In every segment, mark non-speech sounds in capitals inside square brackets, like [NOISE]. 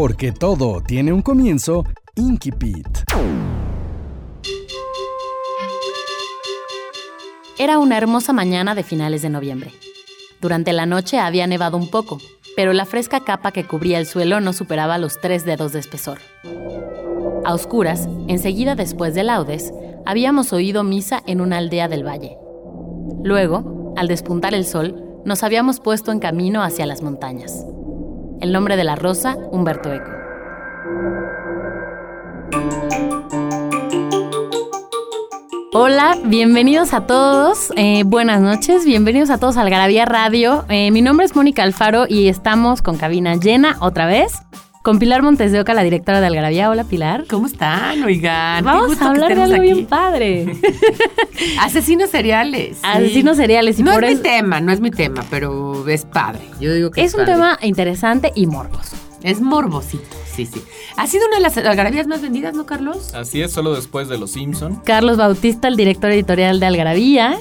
Porque todo tiene un comienzo, Inkipit. Era una hermosa mañana de finales de noviembre. Durante la noche había nevado un poco, pero la fresca capa que cubría el suelo no superaba los tres dedos de espesor. A oscuras, enseguida después de laudes, habíamos oído misa en una aldea del valle. Luego, al despuntar el sol, nos habíamos puesto en camino hacia las montañas. El nombre de la rosa, Humberto Eco. Hola, bienvenidos a todos. eh, buenas noches, bienvenidos a todos al Garabía Radio. Eh, mi nombre es Mónica Alfaro y estamos con cabina llena otra vez. Con Pilar Montes de Oca, la directora de Algarabía. Hola, Pilar. ¿Cómo están? Oigan, qué Vamos gusto a hablar de algo aquí. bien padre. [LAUGHS] Asesinos seriales. [LAUGHS] sí. Asesinos seriales. Y No por es mi tema, no es mi tema, pero es padre. Yo digo que es, es un padre. tema interesante y morboso. Es morbosito, sí, sí. Ha sido una de las algarabías más vendidas, ¿no, Carlos? Así es, solo después de Los Simpson. Carlos Bautista, el director editorial de Algarabía.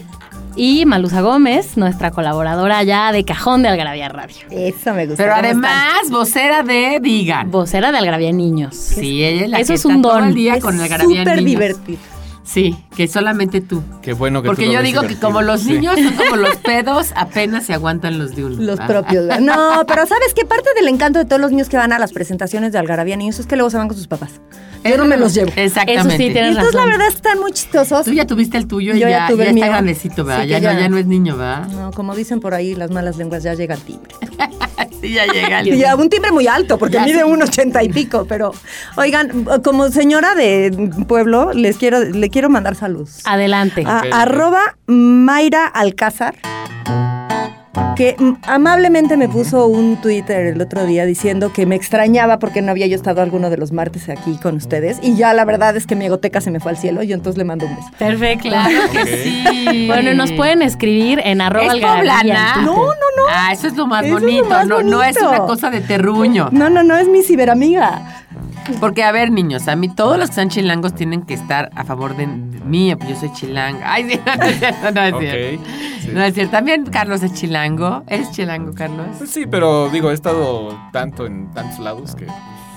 Y Malusa Gómez, nuestra colaboradora ya de cajón de Algarabía Radio. Eso me gusta. Pero ¿Cómo además, vocera de Digan. Vocera de Algarabía Niños. Sí, ella es la Eso que es está un todo don. el día con Es algarabía súper niños. divertido. Sí, que solamente tú. Qué bueno que Porque tú lo yo ves digo que como los Sí. niños son como los [LAUGHS] pedos, apenas se aguantan los de uno. Los Ah. propios. ¿verdad? No, [LAUGHS] pero ¿sabes qué? Parte del encanto de todos los niños que van a las presentaciones de Algarabía Niños es que luego se van con sus papás. Yo no me los llevo. Exactamente. Eso sí, Y tienes entonces la verdad están muy chistosos. Tú ya tuviste el tuyo y Yo ya, ya tuve ya el está mío. grandecito, ¿verdad? Sí, ya, que no, ya- ya no es niño, ¿verdad? No, como dicen por ahí las malas lenguas, ya llega el timbre. [LAUGHS] Sí, ya llega el Y a un timbre muy alto, porque Ya mide un ochenta y pico. Pero, oigan, como señora de pueblo, les quiero, le quiero mandar saludos. Adelante. A- Ok, ok. arroba Mayra Alcázar, que amablemente me puso un Twitter el otro día diciendo que me extrañaba porque no había yo estado alguno de los martes aquí con ustedes. Y ya la verdad es que mi egoteca se me fue al cielo y entonces le mando un beso. Perfecto. Claro que sí. Bueno, nos pueden escribir en arroba ¿Es poblana? No, no, no. Ah, eso es lo más Eso es lo bonito. más no, no es una cosa de terruño. No, no, no, es mi ciberamiga. Porque, a ver, niños, a mí todos los que sean chilangos tienen que estar a favor de, mí. Yo soy chilanga. Ay, sí, [LAUGHS] no es cierto, no es Ok, cierto. sí. No es cierto. También Carlos es chilango. ¿Eres chilango, Carlos? Pues sí, pero digo, he estado tanto en tantos lados que...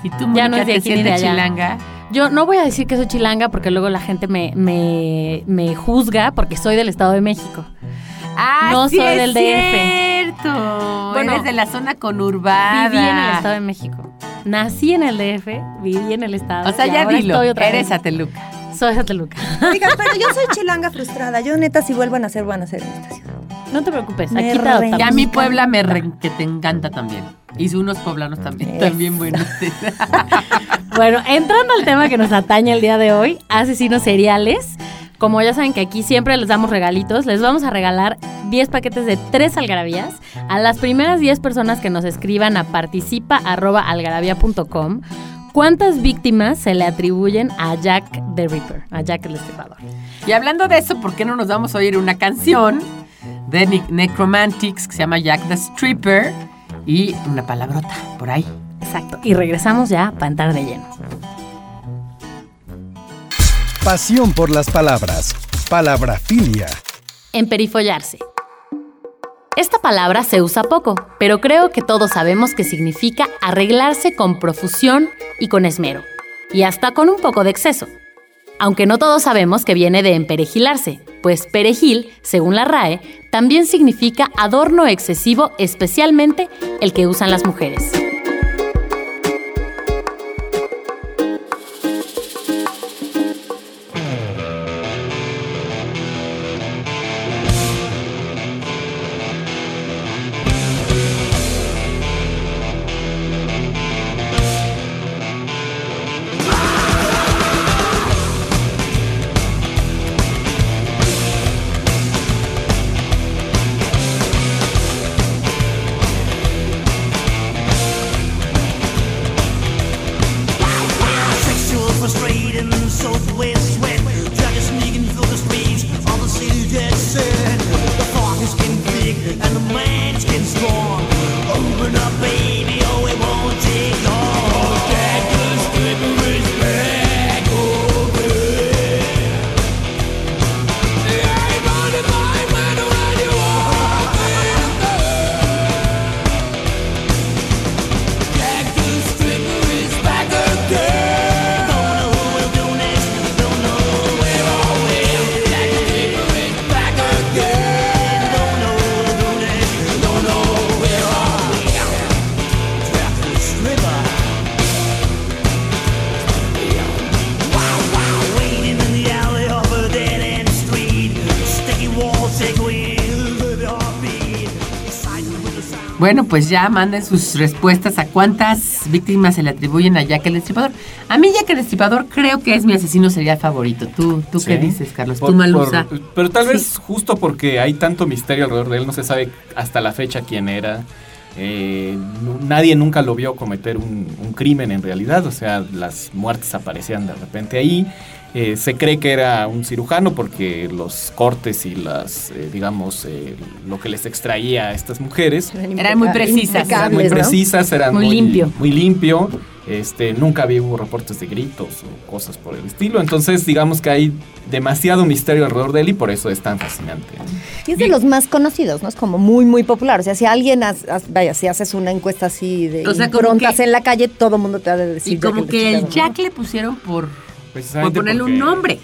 ¿Y tú, Ya Mónica, no es de te aquí ni de sientes allá. chilanga? Yo no voy a decir que soy chilanga porque luego la gente me, me, me juzga porque soy del Estado de México. Ah, No sí soy es del DF. cierto. Bueno, Eres de la zona conurbada. Viví en el Estado de México. Nací en el DF, viví en el Estado. O sea, ya dilo. Eres vez. Ateluca. Soy de Toluca. Oigan, pero yo soy [LAUGHS] chilanga frustrada. Yo neta, si vuelvo a nacer, van a ser en esta ciudad. No te preocupes, Me aquí te adoptamos. Ya mi Puebla me re- que te encanta también. Y unos poblanos también, Eso. también buenos. [LAUGHS] Bueno, entrando al tema que nos atañe el día de hoy, asesinos seriales. Como ya saben que aquí siempre les damos regalitos, les vamos a regalar 10 paquetes de 3 algarabías a las primeras 10 personas que nos escriban a participa.algarabía.com cuántas víctimas se le atribuyen a Jack the Ripper, a Jack el Destripador. y hablando de eso, ¿por qué no nos vamos a oír una canción de Ne- Necromantics que se llama Jack the Stripper y una palabrota por ahí? Exacto. Y regresamos ya para entrar de lleno. Pasión por las palabras. Palabrafilia. Emperifollarse. Esta palabra se usa poco, pero creo que todos sabemos que significa arreglarse con profusión y con esmero, y hasta con un poco de exceso. Aunque no todos sabemos que viene de emperejilarse, pues perejil, según la RAE, también significa adorno excesivo, especialmente el que usan las mujeres. Bueno, pues ya manden sus respuestas a cuántas víctimas se le atribuyen a Jack el Destripador. A mí Jack el Destripador creo que es mi asesino serial favorito. ¿Tú, tú qué dices, Carlos? Por- ¿Tú, Malusa? por- pero tal vez justo porque hay tanto misterio alrededor de él, no se sabe hasta la fecha quién era. Eh, nadie nunca lo vio cometer un, un crimen en realidad, o sea, las muertes aparecían de repente ahí. Eh, se cree que era un cirujano porque los cortes y las, eh, digamos, eh, lo que les extraía a estas mujeres Eran muy precisas. eran muy precisas, eran Muy muy, limpio. Muy limpio. Este, nunca había hubo reportes de gritos o cosas por el estilo. Entonces, digamos que hay demasiado misterio alrededor de él y por eso es tan fascinante. Y es de los más conocidos, ¿no? Es como muy, muy popular. O sea, si alguien, has- has- vaya, si haces una encuesta así de O sea, como improntas que- en la calle, todo el mundo te ha de decir. Y como que el Jack le pusieron por, por ponerle un nombre.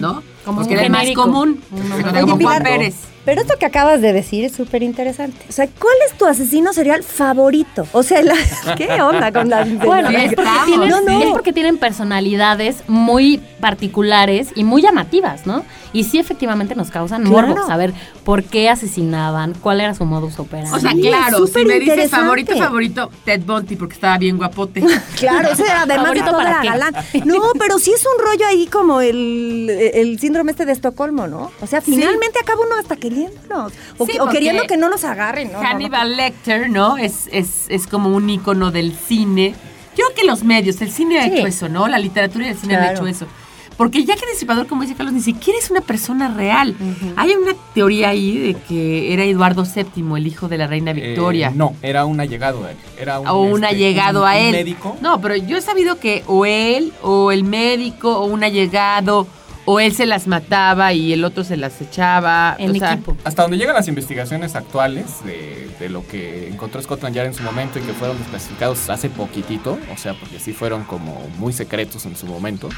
¿no? Como Porque era el más común. Un nombre. Como Juan Pilar, Pérez. Pero esto que acabas de decir es súper interesante. O sea, ¿cuál es tu asesino serial favorito? O sea, la- [LAUGHS] ¿qué onda con la Bueno, es porque, tienen, No, no. es porque tienen personalidades muy particulares y muy llamativas, ¿no? Y sí, efectivamente nos causan Claro. morbo saber por qué asesinaban, cuál era su modus operandi. O sea, Sí, claro, si me dices favorito, favorito, Ted Bundy, porque estaba bien guapote. [LAUGHS] Claro, ese además de ¿Favorito todo para era qué? galán. No, pero sí es un rollo ahí como el, el síndrome este de Estocolmo, ¿no? O sea, finalmente acaba uno hasta queriéndonos. O, Sí, que- o queriendo que no los agarren, ¿no? No, no. Hannibal Lecter, ¿no? Es, es, es como un ícono del cine. Yo creo que los medios, el cine ha hecho eso, ¿no? La literatura y el cine han Claro. hecho eso. Porque ya que Destripador, como dice Carlos, ni siquiera es una persona real. Hay una teoría ahí de que era Eduardo VII, el hijo de la reina Victoria. Eh, no, era un allegado a él. Era un, o un este, allegado un- a un él. médico. No, pero yo he sabido que o él, o el médico, o un allegado, o él se las mataba y el otro se las echaba. en o sea, equipo. Hasta donde llegan las investigaciones actuales de, de lo que encontró Scotland Yard en su momento y que fueron desclasificados hace poquitito, o sea, porque sí fueron como muy secretos en su momento,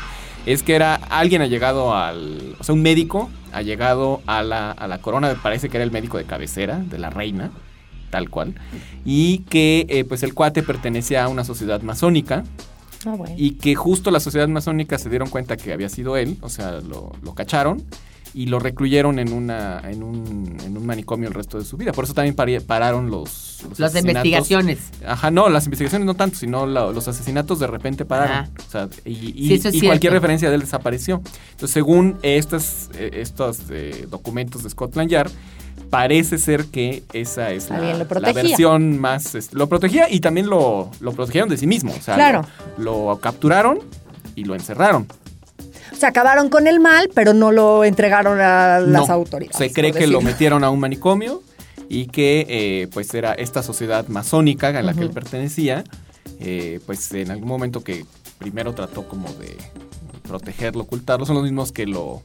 es que era alguien allegado al, o sea, un médico allegado a la, a la corona, parece que era el médico de cabecera de la reina, tal cual, y que eh, pues el cuate pertenecía a una sociedad masónica Ah, bueno. y que justo la sociedad masónica se dieron cuenta que había sido él, o sea, lo, lo cacharon y lo recluyeron en una en un, en un manicomio el resto de su vida. Por eso también pararon los, los las investigaciones. Ajá, no, las investigaciones no tanto, sino la- los asesinatos de repente pararon. Ah. O sea, y, y- Sí, eso es y cualquier referencia de él desapareció. Entonces, según estos, eh, estos eh, documentos de Scotland Yard, parece ser que esa es la, versión más... este, lo protegía y también lo, lo protegieron de sí mismo. O sea, Claro. lo, lo capturaron y lo encerraron. O sea, acabaron con el mal, pero no lo entregaron a las No, autoridades. Se cree que lo metieron a un manicomio y que eh, pues era esta sociedad masónica a la que él pertenecía, eh, pues en algún momento que primero trató como de protegerlo, ocultarlo, son los mismos que lo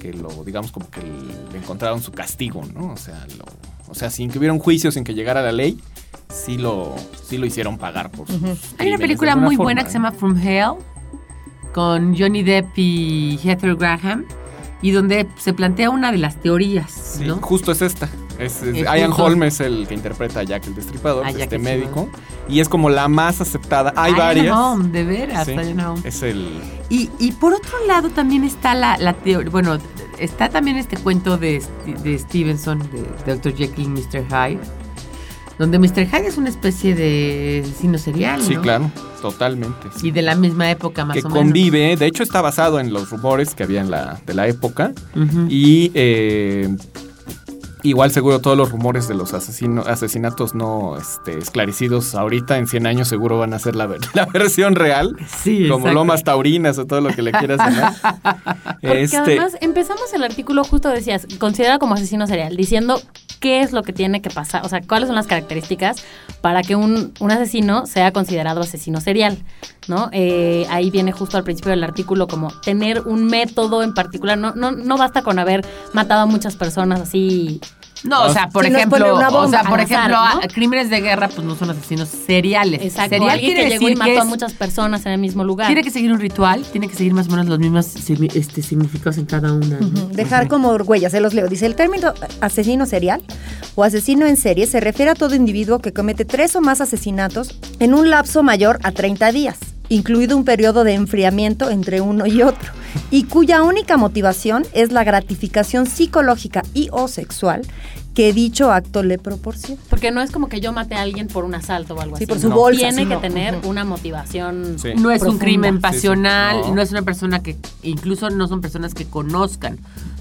que lo digamos como que le encontraron su castigo, ¿no? O sea, lo, o sea, sin que hubiera un juicio, sin que llegara la ley, sí lo sí lo hicieron pagar por sus Hay una película muy forma, buena que se ¿no? llama From Hell con Johnny Depp y Heather Graham y donde se plantea una de las teorías, Sí, ¿no? justo es esta. Es, es- Es Ian justo- Holm es el que interpreta a Jack el Destripador, Jack este el médico. Y es como la más aceptada. Hay Diane varias. Holm, de veras, Sí, Diane Holm. es el. Y, y por otro lado también está la, la teoría, bueno, está también este cuento de, de Stevenson, de Dr. Jekyll y Mr. Hyde, donde Mr. Hyde es una especie de asesino serial, Sí, ¿no? claro, totalmente. sí. Y de la misma época más que o menos. convive, de hecho está basado en los rumores que había en la, de la época. Y eh, igual seguro todos los rumores de los asesino, asesinatos no este, esclarecidos ahorita en 100 años seguro van a ser la, ver- [LAUGHS] la versión real. Sí, como exacto. lomas taurinas o todo lo que le quieras llamar. [LAUGHS] Porque Este, además empezamos el artículo justo decías, considera como asesino serial, diciendo qué es lo que tiene que pasar, o sea, cuáles son las características para que un, un asesino sea considerado asesino serial, ¿no? Eh, ahí viene justo al principio del artículo como tener un método en particular, no, no, no basta con haber matado a muchas personas así. No, o sea, por Si ejemplo, o sea, por azar, ejemplo, ¿no? a- crímenes de guerra pues no son asesinos seriales. Exacto, Serial alguien quiere que llegó y decir mató que a muchas personas en el mismo lugar. Tiene que seguir un ritual, tiene que seguir más o menos los mismos este, significados en cada una. Dejar como huellas, se los leo. Dice, el término asesino serial o asesino en serie se refiere a todo individuo que comete tres o más asesinatos en un lapso mayor a 30 días, incluido un periodo de enfriamiento entre uno y otro, y cuya única motivación es la gratificación psicológica y o sexual que dicho acto le proporciona. Porque no es como que yo mate a alguien por un asalto o algo Sí, así. por su No. bolsa, Tiene sí, que no. tener una motivación. Sí. No es un crimen Sí, sí. pasional, No. no. es una persona que, incluso no son personas que conozcan.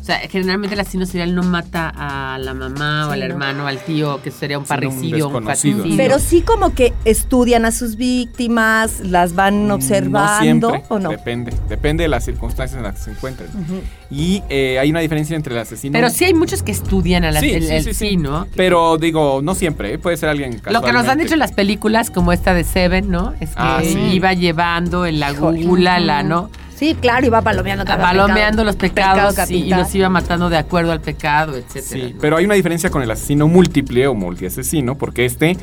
O sea, generalmente el asesino serial no mata a la mamá o al no. hermano, al tío, que sería un un parricidio, un, faticidio. Pero sí como que estudian a sus víctimas, las van observando No siempre, o no. Depende. Depende de las circunstancias en las que se encuentren. Y eh, hay una diferencia entre el asesino. Pero sí hay muchos que estudian a la, Sí, el, sí, el sí, sí. sí, ¿no? Pero digo, no siempre, ¿eh? puede ser alguien Lo que nos han dicho en las películas, como esta de Seven, ¿no? Es que Ah, sí. iba llevando en la gula, la, ¿no? Sí, claro, y va palomeando cada Palomeando pecado. los Pecado pecados y, los iba matando de acuerdo al pecado, etcétera. Sí, ¿no? pero hay una diferencia con el asesino múltiple o multiasesino, porque este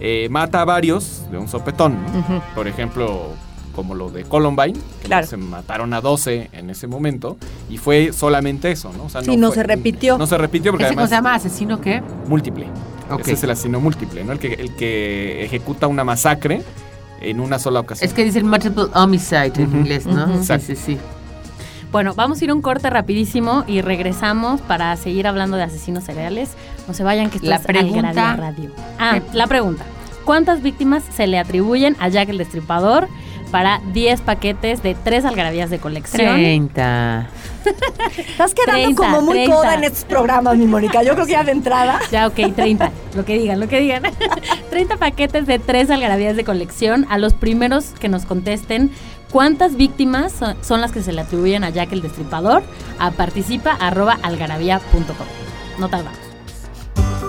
eh, mata a varios de un sopetón. ¿no? Por ejemplo, como lo de Columbine, que Claro. se mataron a 12 en ese momento, y fue solamente eso, ¿no? O sea, Sí, no fue- se repitió. No se repitió porque ¿Ese cómo además se llama? ¿Asesino qué? múltiple. Ese es el asesino múltiple, ¿no? El que, el que ejecuta una masacre en una sola ocasión. Es que dice el multiple homicide en inglés, ¿no? Sí, Exacto. sí, sí. Bueno, vamos a ir a un corte rapidísimo y regresamos para seguir hablando de asesinos seriales. No se vayan que esto La es pregunta- Algarabía Radio. Ah, la pregunta. ¿Cuántas víctimas se le atribuyen a Jack el Destripador para 10 paquetes de 3 algarabías de colección? 30. Estás quedando 30, como muy 30. coda en estos programas, mi Mónica. Yo creo que ya de entrada. [LAUGHS] Ya, ok, 30. lo que digan, lo que digan. [LAUGHS] 30 paquetes de 3 algarabías de colección. A los primeros que nos contesten cuántas víctimas son, son las que se le atribuyen a Jack el Destripador a participa.algarabía.com. No tardamos.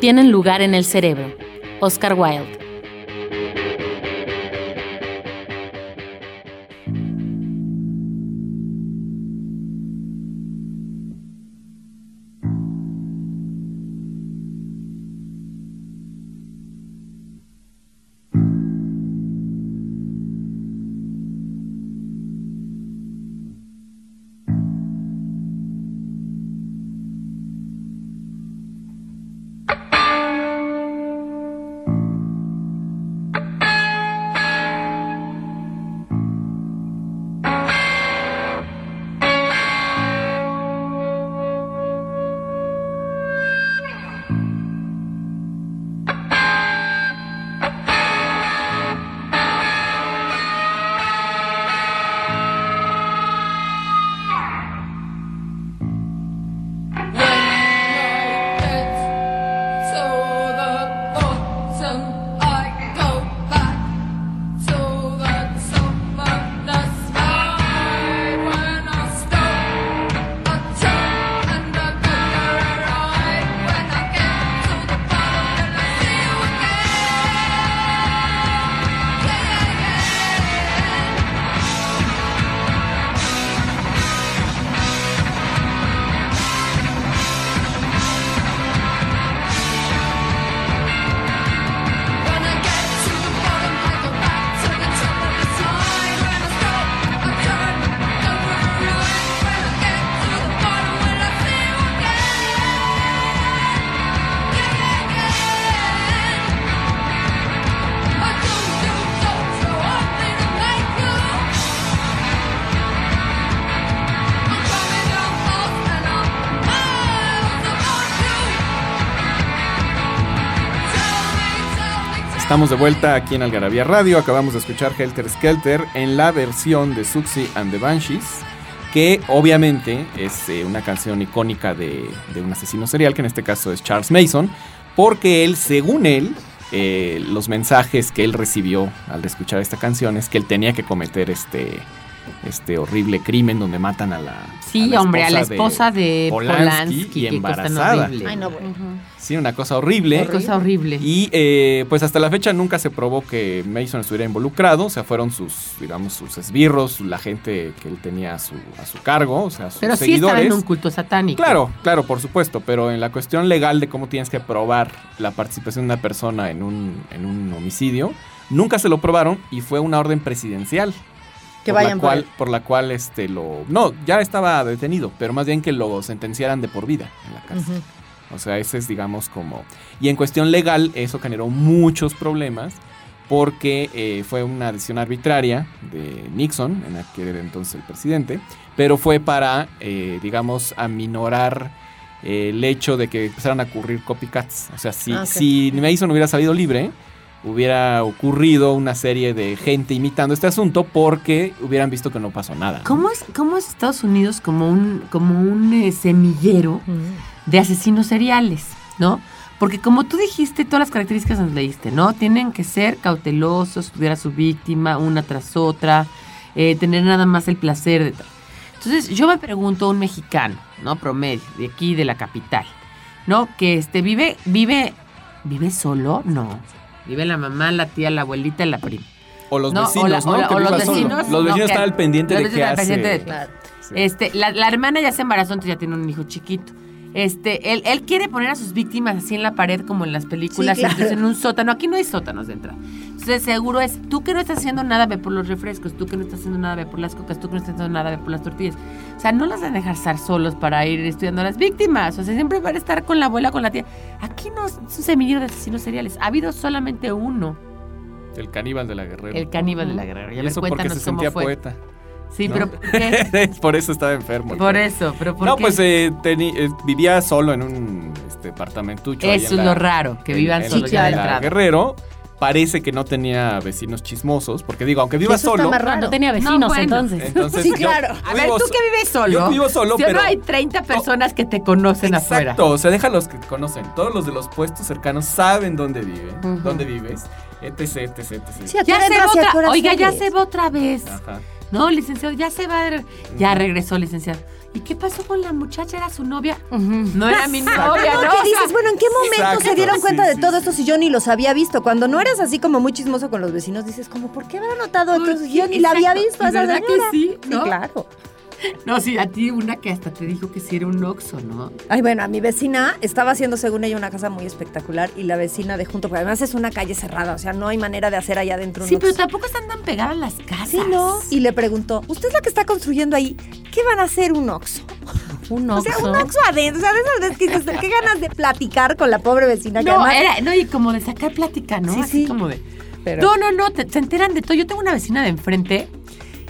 tienen lugar en el cerebro. Oscar Wilde. Estamos de vuelta aquí en Algarabía Radio. Acabamos de escuchar Helter Skelter en la versión de Suxy and the Banshees, que obviamente es eh, una canción icónica de, un asesino serial, que en este caso es Charles Mason, porque él, según él, eh, los mensajes que él recibió al escuchar esta canción es que él tenía que cometer este este horrible crimen donde matan a la Sí, hombre, a la esposa de Polanski, y embarazada. horrible. Ay, no, bueno. Sí, una cosa horrible. Qué cosa horrible. Y eh, pues hasta la fecha nunca se probó que Mason estuviera involucrado, o sea, fueron sus, digamos, sus esbirros, la gente que él tenía a su, a su cargo, o sea, sus Pero sí estaba seguidores. en un culto satánico. Claro, claro, por supuesto, pero en la cuestión legal de cómo tienes que probar la participación de una persona en un, en un homicidio, nunca se lo probaron y fue una orden presidencial. Que por vayan la por cual, por la cual este lo no ya estaba detenido pero más bien que lo sentenciaran de por vida en la cárcel. O sea ese es digamos como y en cuestión legal eso generó muchos problemas porque eh, fue una decisión arbitraria de Nixon en aquel entonces el presidente pero fue para eh, digamos aminorar eh, el hecho de que empezaran a ocurrir copycats. O sea si Ah, ok. si Mason hubiera salido libre hubiera ocurrido una serie de gente imitando este asunto porque hubieran visto que no pasó nada. ¿Cómo es, ¿Cómo es Estados Unidos como un, como un eh, semillero de asesinos seriales, ¿no? Porque como tú dijiste, todas las características nos leíste, ¿no? Tienen que ser cautelosos, estudiar a su víctima una tras otra, eh, tener nada más el placer de. Entonces, yo me pregunto, un mexicano, ¿no? Promedio, de aquí, de la capital, ¿no? Que este, vive, vive, ¿vive solo? No. Vive la mamá, la tía, la abuelita y la prima. O los No, o vecinos, la- ¿no? o o los viva solo. vecinos, Los no, vecinos que- están al pendiente de qué vecinos hace. de- Claro. Sí. Este, la, la hermana ya se embarazó, entonces ya tiene un hijo chiquito. Este, él, él quiere poner a sus víctimas así en la pared como en las películas, Sí, claro. en un sótano. Aquí no hay sótanos de entrada. Entonces seguro es, tú que no estás haciendo nada, ve por los refrescos, tú que no estás haciendo nada, ve por las cocas, tú que no estás haciendo nada, ve por las tortillas. O sea, no las van a dejar estar solos para ir estudiando a las víctimas. O sea, siempre van a estar con la abuela, con la tía. Aquí no es un semillero de asesinos seriales. Ha habido solamente uno, El caníbal de la guerrera. el caníbal de la guerrera. y Ya ver, eso porque cuéntanos se cómo sentía fue. poeta. Sí, ¿no? pero [LAUGHS] ¿qué? por eso estaba enfermo. Por eso, pero ¿por No, qué? pues eh, teni- eh, vivía solo en un este, departamentucho. ahí Eso en es la- lo raro, que en- vivan en solos Sí, ya claro. la. Guerrero. Parece que no tenía vecinos chismosos, porque digo, aunque viva Eso está solo, más raro. No tenía No, vecinos bueno. entonces. entonces Sí, yo- claro. A ver, tú que vives solo. Yo vivo solo, Si pero no hay 30 personas que te conocen afuera. Exacto, o sea, deja los que te conocen. Todos los de los puestos cercanos saben dónde viven, Ujú. dónde vives, etc, etc, etc. Sí, ¿a qué Ya se va otra. Oiga, ya se va otra vez. Ajá. No, licenciado, ya se va. Ya regresó, licenciado. ¿Y qué pasó con la muchacha? ¿Era su novia? No era mi novia, No, sea, dices, bueno, ¿en qué momento Exacto, se dieron sí, cuenta de sí, todo sí. esto si yo ni los había visto? Cuando no eras así como muy chismoso con los vecinos, dices, como, ¿por qué habrá notado? ¿Por Entonces, qué? yo ni la había visto a ¿Y esa verdad que señora. sí? Sí, ¿No? claro. [LAUGHS] No, sí, a ti una que hasta te dijo que sí era un oxo, ¿no? Ay, bueno, a mi vecina estaba haciendo, según ella, una casa muy espectacular y la vecina de junto, porque además es una calle cerrada, o sea, no hay manera de hacer allá adentro un Sí, pero tampoco están tan pegadas las casas. Sí, no. Y le preguntó, ¿usted es la que está construyendo ahí? ¿Qué van a hacer un Oxxo? [LAUGHS] Un O sea, un. Oxxo adentro. O sea, de esas veces que qué ganas de platicar con la pobre vecina. No, era, no, y como de sacar plática, ¿no? Sí, Así sí. como de. Pero- No, no, no, te- se enteran de todo. Yo tengo una vecina de enfrente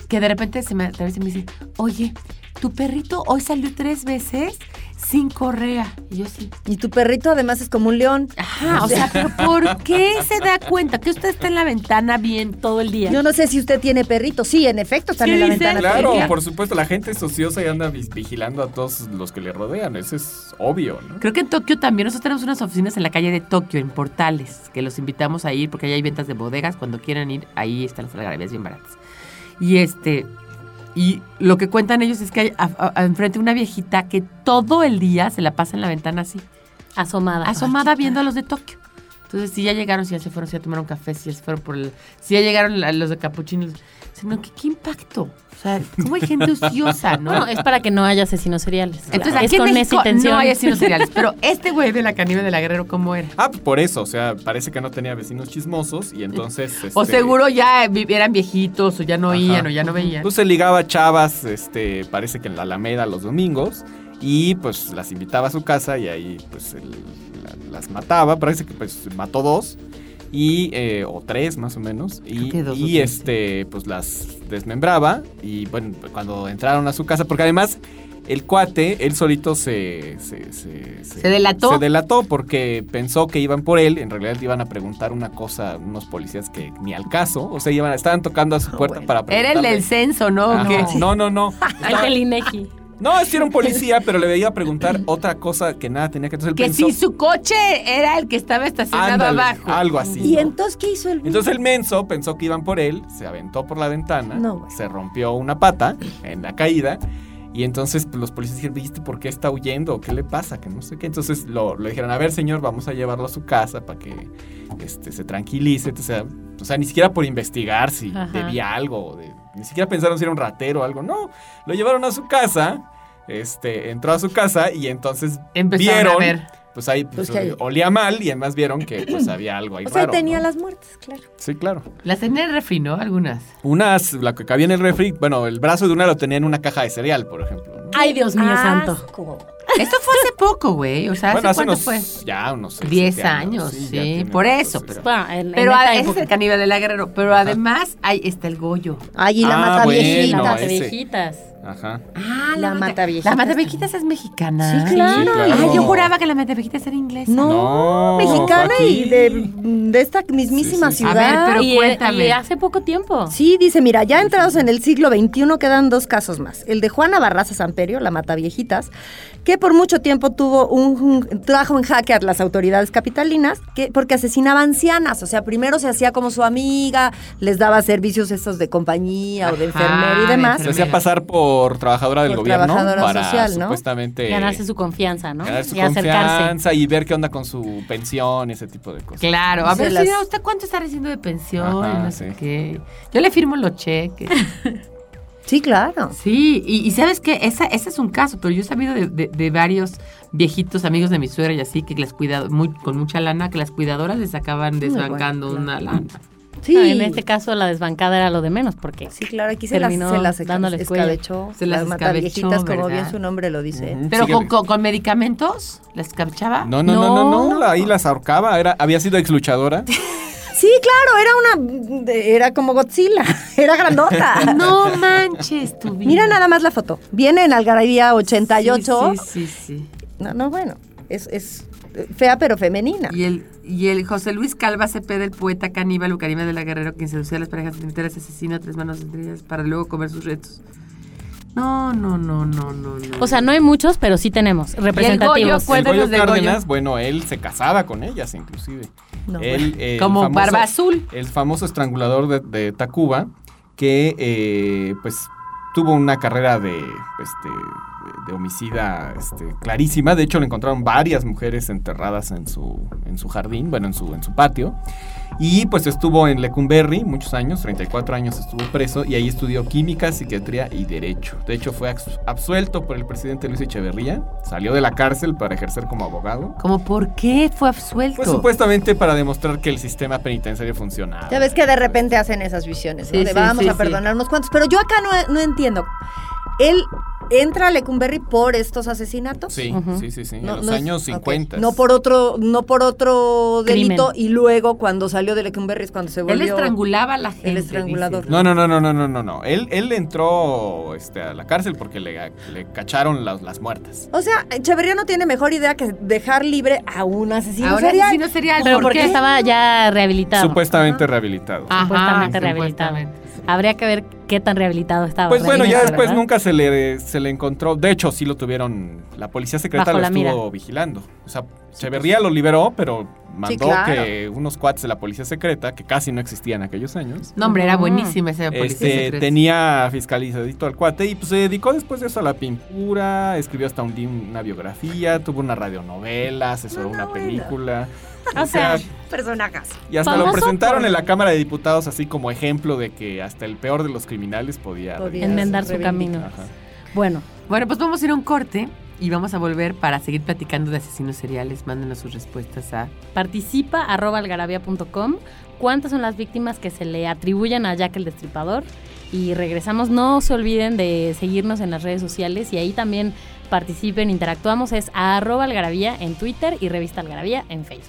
que de repente se me atraviesa y me dice, oye, tu perrito hoy salió tres veces sin correa. Y yo sí. Y tu perrito además es como un león. Ajá, o sea, pero ¿por qué se da cuenta que usted está en la ventana bien todo el día? Yo no sé si usted tiene perrito. Sí, en efecto, están en la dice, ventana. Claro, todo el día. por supuesto, la gente es ociosa y anda vigilando a todos los que le rodean. Eso es obvio, ¿no? Creo que en Tokio también. Nosotros tenemos unas oficinas en la calle de Tokio, en Portales, que los invitamos a ir porque ahí hay ventas de bodegas. Cuando quieran ir, ahí están las algarabías bien baratas. Y este. Y lo que cuentan ellos es que hay a- a- enfrente una viejita que todo el día se la pasa en la ventana así, Asomada. asomada viendo a los de Tokio. Entonces, si ya llegaron, si ya se fueron, si ya tomaron café, si ya se fueron por el. Si ya llegaron los de capuchinos. Sino que, ¿qué impacto? O sea, ¿cómo hay gente ociosa, no? No, es para que no haya asesinos seriales. Entonces, es aquí en con México esa intención. no hay asesinos seriales. [LAUGHS] Pero este güey de la canina de la Guerrero, ¿cómo era? Ah, pues por eso, o sea, parece que no tenía vecinos chismosos y entonces... [LAUGHS] O este, seguro ya eran viejitos, o ya no Ajá. oían, o ya no veían. Pues se ligaba a chavas, este, parece que en la Alameda los domingos y pues las invitaba a su casa y ahí pues él la- las mataba, parece que pues mató dos y eh, o tres más o menos y, dos y, este pues las desmembraba y bueno cuando entraron a su casa porque además el cuate él solito se se, se, ¿Se delató? se delató porque pensó que iban por él en realidad iban a preguntar una cosa unos policías que ni al caso o sea iban estaban tocando a su puerta bueno. para Era el del censo, ¿no? ¿O Ajá. qué? No, no, no. [LAUGHS] El del No, sí era un policía, pero le veía preguntar otra cosa que nada tenía que él Que pensó, si su coche era el que estaba estacionado ándale, abajo. algo así. ¿Y ¿no? entonces qué hizo el Entonces el menso pensó que iban por él, se aventó por la ventana, No, se rompió una pata en la caída. Y entonces pues, los policías dijeron, ¿viste por qué está huyendo? ¿Qué le pasa? Que no sé qué. Entonces lo, lo dijeron, a ver, señor, vamos a llevarlo a su casa para que este, se tranquilice. O sea, o sea, ni siquiera por investigar si Ajá. debía algo. de- ni siquiera pensaron si era un ratero o algo. No, lo llevaron a su casa. Este, entró a su casa y entonces Empezaron vieron, a ver. pues ahí pues, Pues que- olía mal y además vieron que pues [CLEARS THROAT] había algo ahí O sea, raro, tenía ¿no? las muertes, claro. Sí, claro. Las tenía en el refri, ¿no? Algunas. Unas, la que cabía en el refri, bueno, el brazo de una lo tenía en una caja de cereal, por ejemplo. ¿no? Ay, Dios mío santo. Esto fue hace poco, güey. O sea, ¿hace bueno, hace cuánto unos, fue? ya unos seis, 10 siete años, ya sí, por eso, pero-. Bueno, en- Pero ah, ese es el caníbal de la Guerrero. Pero además, ahí está el Goyo. Y la Ah, mata bueno, viejita. Las ese. viejitas. Ajá. Ah, La Mataviejitas La Mataviejitas es mexicana. Sí, claro. Sí, claro. yo juraba que la Mataviejitas era inglesa. No, No, mexicana y de, de esta mismísima Sí, sí, sí. A ciudad. ver, pero y, cuéntame. y hace poco tiempo. Sí, dice, mira, ya entrados en el siglo XXI quedan dos casos más. El de Juana Barraza Samperio, la Mataviejitas, que por mucho tiempo tuvo un, un- trajo en jaque a las autoridades capitalinas que, porque asesinaba ancianas. O sea, primero se hacía como su amiga, les daba servicios estos de compañía o de Ajá, enfermera y de demás. Se hacía pasar por trabajadora del Por gobierno trabajadora para social, ¿no? supuestamente Ganarse su confianza, ¿no? ganar su y acercarse. y ver qué onda con su pensión y ese tipo de cosas. Claro, a ver, las- señora, ¿usted cuánto está recibiendo de pensión? Ajá, no sé sí. qué. Yo le firmo los cheques. [LAUGHS] Sí, claro. Sí, y, y sabes qué, Esa, ese es un caso, pero yo he sabido de, de- de varios viejitos amigos de mi suegra y así, que las cuidado, muy, con mucha lana, que las cuidadoras les acaban desbancando bueno, una lana. Sí. No, en este caso la desbancada era lo de menos porque Sí, claro, aquí se las, se las dándoles escabechó. Se las las escabechó, como bien su nombre lo dice. Pero con, con- con medicamentos, ¿las escabechaba? No, no, no, no, no, No. la- ahí las ahorcaba, era, había sido ex luchadora. [LAUGHS] Sí, claro, era una. Era como Godzilla. [LAUGHS] Era grandota. [LAUGHS] No manches, tu vida. Mira nada más la foto. Viene en Algarabía 88. Sí, sí, sí, sí. No, no, bueno. Es, es fea pero femenina. Y el, y el José Luis Calva Cepeda, el poeta caníbal o caníbal de la Guerrero, quien seducía a las parejas sentimentales, asesino a tres manos entre ellas para luego comer sus retos. No, no, no, no, no, no. O sea, no hay muchos, pero sí tenemos representativos. Goyo, Cuéntanos el Goyo de Goyo. Cárdenas, bueno, él se casaba con ellas inclusive. No, Él, eh, el Como famoso- Barba Azul. El famoso estrangulador de, de Tacuba, que eh, pues tuvo una carrera de, este, de homicida este, clarísima. De hecho, le encontraron varias mujeres enterradas en su, en su jardín, bueno, en su, en su patio. Y pues estuvo en Lecumberri muchos años, 34 años estuvo preso y ahí estudió química, psiquiatría y derecho. De hecho, fue abs- absuelto por el presidente Luis Echeverría. Salió de la cárcel para ejercer como abogado. ¿Cómo por qué fue absuelto? Pues supuestamente para demostrar que el sistema penitenciario funcionaba. Ya ves que de repente hacen esas visiones, ¿no? Sí, de sí, vamos sí, a sí. perdonar unos cuantos. Pero yo acá no, no entiendo. Él entra a Lecumberri por estos asesinatos. Sí, sí, sí, sí. No, en los no es- años ok. 50. No por otro, no por otro Crimen. delito y luego cuando salió de Lecumberri es cuando se Él volvió. estrangulaba a la gente. estrangulador. dice. No, no, no, no, no, no, no, no. Él, él entró este, a la cárcel porque le, le cacharon las, las muertas. O sea, Echeverría no tiene mejor idea que dejar libre a un asesino Ahora serial. asesino serial. Pero ¿por porque qué? estaba ya rehabilitado. Supuestamente rehabilitado. Ajá, Supuestamente rehabilitado. supuestamente. Habría que ver qué tan rehabilitado estaba. Pues bueno, ya después ¿verdad? nunca se le, se le encontró. De hecho, sí lo tuvieron. La policía secreta Bajo lo estuvo mira. vigilando. O sea, Echeverría lo liberó, pero mandó claro. que unos cuates de la policía secreta, que casi no existía en aquellos años, No, hombre, era buenísima esa policía este, secreta. tenía fiscalizadito al cuate y pues se dedicó después de eso a la pintura, escribió hasta un una biografía, tuvo una radionovela, asesoró una película. O sea, Personajes. y hasta lo presentaron por- en la Cámara de Diputados así como ejemplo de que hasta el peor de los criminales podía... Enmendar su camino. Ajá. Bueno, Bueno, pues vamos a ir a un corte y vamos a volver para seguir platicando de asesinos seriales. Mándenos sus respuestas a participa arroba algarabía.com. ¿Cuántas son las víctimas que se le atribuyen a Jack el Destripador? Y regresamos. No se olviden de seguirnos en las redes sociales y ahí también participen, interactuamos. Es a arroba algarabía en Twitter y revista algarabía en Facebook.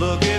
Look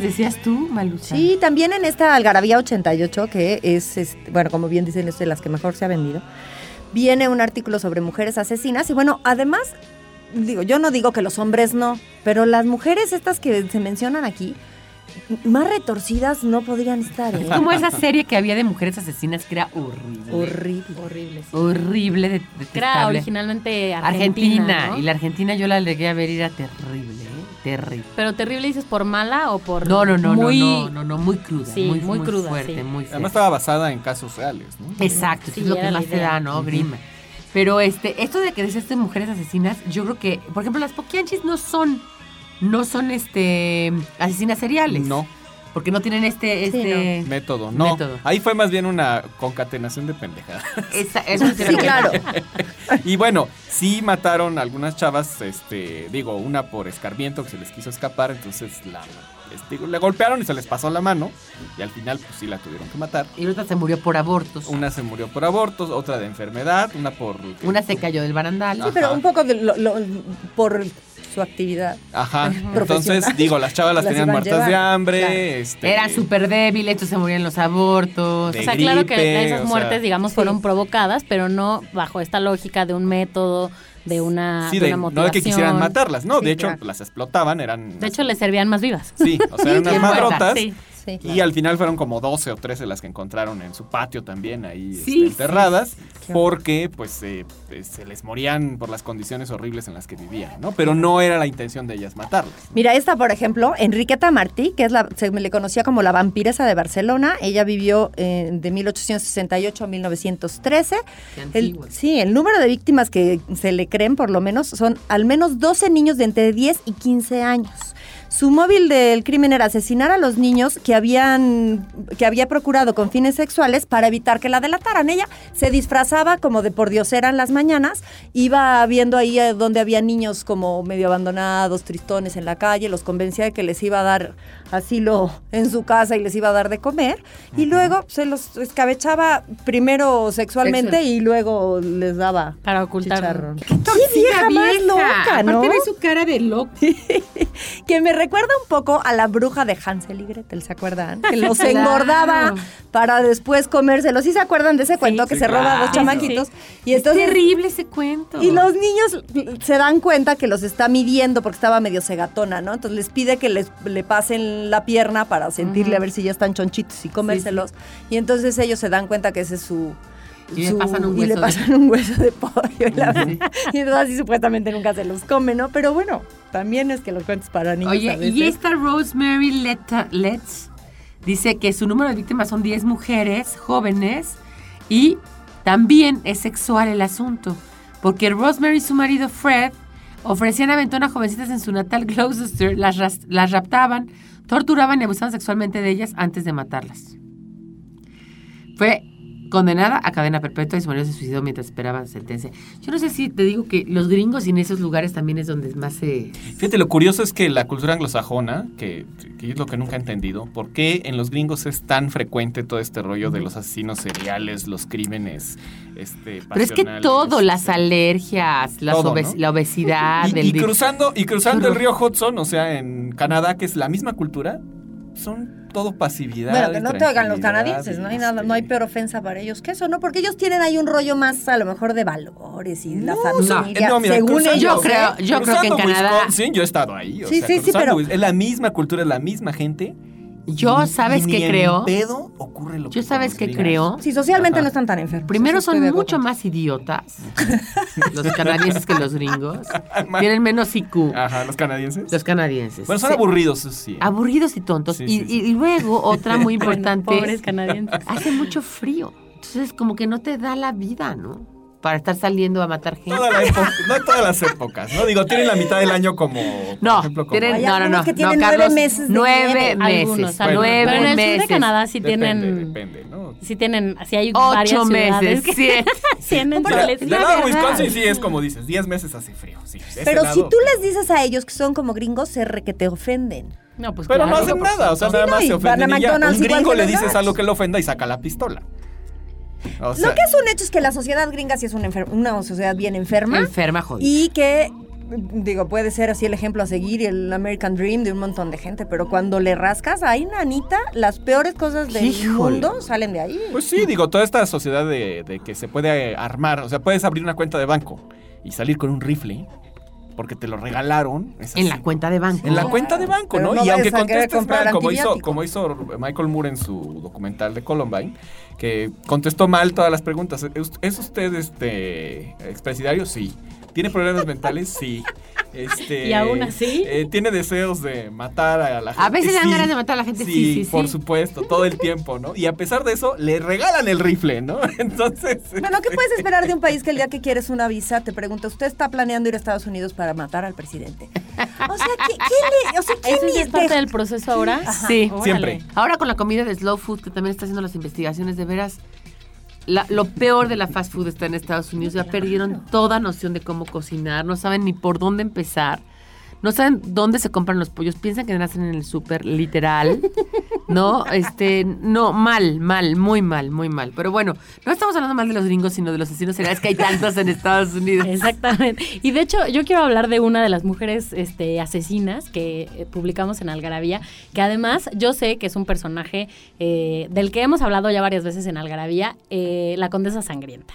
Decías tú, Malucha. Sí, también en esta Algarabía 88, que es, este, bueno, como bien dicen, es de las que mejor se ha vendido, viene un artículo sobre mujeres asesinas. Y bueno, además, digo, yo no digo que los hombres no, pero las mujeres estas que se mencionan aquí, más retorcidas no podrían estar. ¿eh? Es como esa serie que había de mujeres asesinas que era horrible. Horrible. Horrible. sí. Horrible, de, Era originalmente Argentina. Argentina. ¿no? Y la Argentina yo la llegué a ver y era terrible, ¿eh? Terrible. Pero terrible dices por mala o por. No, no, no, muy... no, no, no, no, muy cruda. Sí, muy, muy cruda, fuerte, sí. muy fuerte. Además estaba basada en casos reales, ¿no? Exacto, eso Sí, es lo que más te da, ¿no? Grima. Pero este, esto de que decías de mujeres asesinas, yo creo que, por ejemplo, las poquianchis no son, no son este asesinas seriales. No, Porque no tienen este, Sí, este. método, no. Método. Ahí fue más bien una concatenación de pendejadas. esa- eso sí, [LAUGHS] Sí, claro. [LAUGHS] y bueno, sí mataron a algunas chavas, este, digo, una por escarmiento que se les quiso escapar, entonces la, este, le golpearon y se les pasó la mano y al final pues sí la tuvieron que matar. Y otra se murió por abortos. Una se murió por abortos, otra de enfermedad, una por... Una se cayó del barandal. Sí, pero un poco de lo- lo- por su actividad. Ajá, [LAUGHS] entonces digo, las chavas las, Las tenían muertas de hambre. claro. este, Eran súper débiles, entonces se morían los abortos. De O sea, claro que esas o muertes, sea, digamos, sí. fueron provocadas, pero no bajo esta lógica de un método, de una, Sí, de de, una no de motivación. que quisieran matarlas, no, Sí, de hecho claro. las explotaban, eran... De hecho, les servían más vivas. Sí, o sea, eran [LAUGHS] unas madrotas. Sí. Sí. Y al final fueron como 12 o 13 las que encontraron en su patio también ahí este, Sí, enterradas porque pues eh, eh, se les morían por las condiciones horribles en las que vivían, ¿no? Pero no era la intención de ellas matarlas. Mira, esta, por ejemplo, Enriqueta Martí, que es la, se le conocía como la vampiresa de Barcelona. Ella vivió eh, de 1868 a 1913. Qué El, sí, el número de víctimas que se le creen, por lo menos, son al menos 12 niños de entre 10 y 15 años. Su móvil del crimen era asesinar a los niños que habían que había procurado con fines sexuales para evitar que la delataran. Ella se disfrazaba como de pordiosera en las mañanas, iba viendo ahí eh, donde había niños como medio abandonados, tristones en la calle, los convencía de que les iba a dar asilo en su casa y les iba a dar de comer, y luego se los escabechaba primero sexualmente Sexual. y luego les daba Para ocultar. chicharrón. ¡Qué ¡Qué vieja más loca, ¿no? Aparte ve su cara de loca. [LAUGHS] que me recuerda un poco a la bruja de Hansel y Gretel, ¿se acuerdan? Que los [LAUGHS] Claro. engordaba para después comérselos. ¿Sí se acuerdan de ese cuento que sí, se roba a dos chamaquitos? Y es entonces terrible ese cuento. y los niños se dan cuenta que los está midiendo porque estaba medio cegatona, ¿no? Entonces les pide que les le pasen la pierna para sentirle a ver si ya están chonchitos y comérselos. Y entonces ellos se dan cuenta que ese es su... Y le su- pasan un y le hueso de- pasan un hueso de pollo. Y, la- Sí. y entonces así supuestamente nunca se los come, ¿no? Pero bueno, también es que los cuentos para niños a Oye, veces. y esta Rosemary Letta- Letts dice que su número de víctimas son 10 mujeres jóvenes y también es sexual el asunto. Porque Rosemary y su marido Fred ofrecían aventón a jovencitas en su natal Gloucester, las, las raptaban, torturaban y abusaban sexualmente de ellas antes de matarlas. Fue condenada a cadena perpetua y su marido se suicidó mientras esperaba sentencia. Yo no sé si te digo que los gringos y en esos lugares también es donde más se... Fíjate, lo curioso es que la cultura anglosajona, que, que es lo que nunca he entendido, ¿por qué en los gringos es tan frecuente todo este rollo de los asesinos seriales, los crímenes este, Pero es que todo, las este, alergias, las Todo, obes- ¿no? la obesidad, Y, el y cruzando, y cruzando el río Hudson, o sea, en Canadá, que es la misma cultura, son todo pasividad. Bueno, que no te oigan los canadienses, no hay nada, este, no hay peor ofensa para ellos que eso, ¿no? Porque ellos tienen ahí un rollo más, a lo mejor, de valores y la familia, Eh, no, mira, según ellos. Yo creo- ¿eh? yo creo que en Canadá- Wisconsin, yo he estado ahí. o Sí, sea, sí, sí, pero- Es la misma cultura, es la misma gente. Yo, ¿sabes en creo? pedo ocurre lo que Yo, ¿sabes gringos. creo? Sí, socialmente Ajá. no están tan enfermos. Primero son mucho acuerdo. más idiotas [LAUGHS] los canadienses que los gringos. [LAUGHS] Tienen menos IQ Ajá, los canadienses. los canadienses. Bueno, son Sí. aburridos, eso sí. Aburridos y tontos. Sí, y, sí, sí. y luego, otra muy [LAUGHS] Bueno, importante, pobres canadienses. hace mucho frío. Entonces, como que no te da la vida, ¿no? Para estar saliendo a matar gente. Toda la época, no todas las épocas, ¿no? Digo, tienen la mitad del año como, por No, ejemplo, como... tienen, no, no, no. que no, tienen nueve Carlos, meses de nueve nieve. meses. Algunos, Bueno, nueve Pero en el meses. sur de Canadá sí Depende, tienen... depende, ¿no? Sí tienen, sí hay varias Ocho ciudades meses, que siete. [LAUGHS] tienen Mira, soles. del la lado de. Wisconsin sí es como dices, 10 meses hace frío, sí. Pero si lado, tú les dices a ellos que son como gringos, se re que te ofenden. No, pues Pero no claro. hacen nada, o sea, Sí, nada no, más se ofenden y ya. Un gringo le dices algo que le ofenda y saca la pistola. O sea, Lo que es un hecho es que la sociedad gringa sí es una, enfer- una sociedad bien enferma. Enferma, joder. Y que, digo, puede ser así el ejemplo a seguir y el American Dream de un montón de gente, pero cuando le rascas, ahí, nanita, las peores cosas del Híjole. mundo salen de ahí. Pues sí, digo, toda esta sociedad de, de que se puede armar, o sea, puedes abrir una cuenta de banco y salir con un rifle porque te lo regalaron. es En la cuenta de banco. En la cuenta de banco, Pero ¿no? no y aunque contestes mal, como hizo, como hizo Michael Moore en su documental de Columbine, que contestó mal todas las preguntas. ¿Es, usted este expresidiario? Sí. ¿Tiene problemas mentales? Sí. Este, ¿Y aún así? eh, ¿Tiene deseos de matar a la gente? A veces dan Sí. ganas de matar a la gente, sí, sí, sí. por supuesto, todo el tiempo, ¿no? Y a pesar de eso, le regalan el rifle, ¿no? [LAUGHS] Entonces... Bueno, ¿qué este, puedes esperar de un país que el día que quieres una visa te pregunta, ¿usted está planeando ir a Estados Unidos para matar al presidente? O sea, ¿qui- ¿quién le, o sea, ¿quién ¿Eso ya le es parte del proceso ahora? Sí. Órale. Siempre. Ahora con la comida de Slow Food, que también está haciendo las investigaciones, de veras, la- lo peor de la fast food está en Estados Unidos. Ya perdieron toda noción de cómo cocinar, no saben ni por dónde empezar. No saben dónde se compran los pollos, piensan que nacen en el súper, literal. ¿No? Este, no, mal, mal, muy mal, muy mal. Pero bueno, no estamos hablando mal de los gringos, sino de los asesinos seriales que hay tantos en Estados Unidos. Exactamente. Y de hecho, yo quiero hablar de una de las mujeres este, asesinas que eh, publicamos en Algarabía, que además yo sé que es un personaje eh, del que hemos hablado ya varias veces en Algarabía, eh, la condesa sangrienta.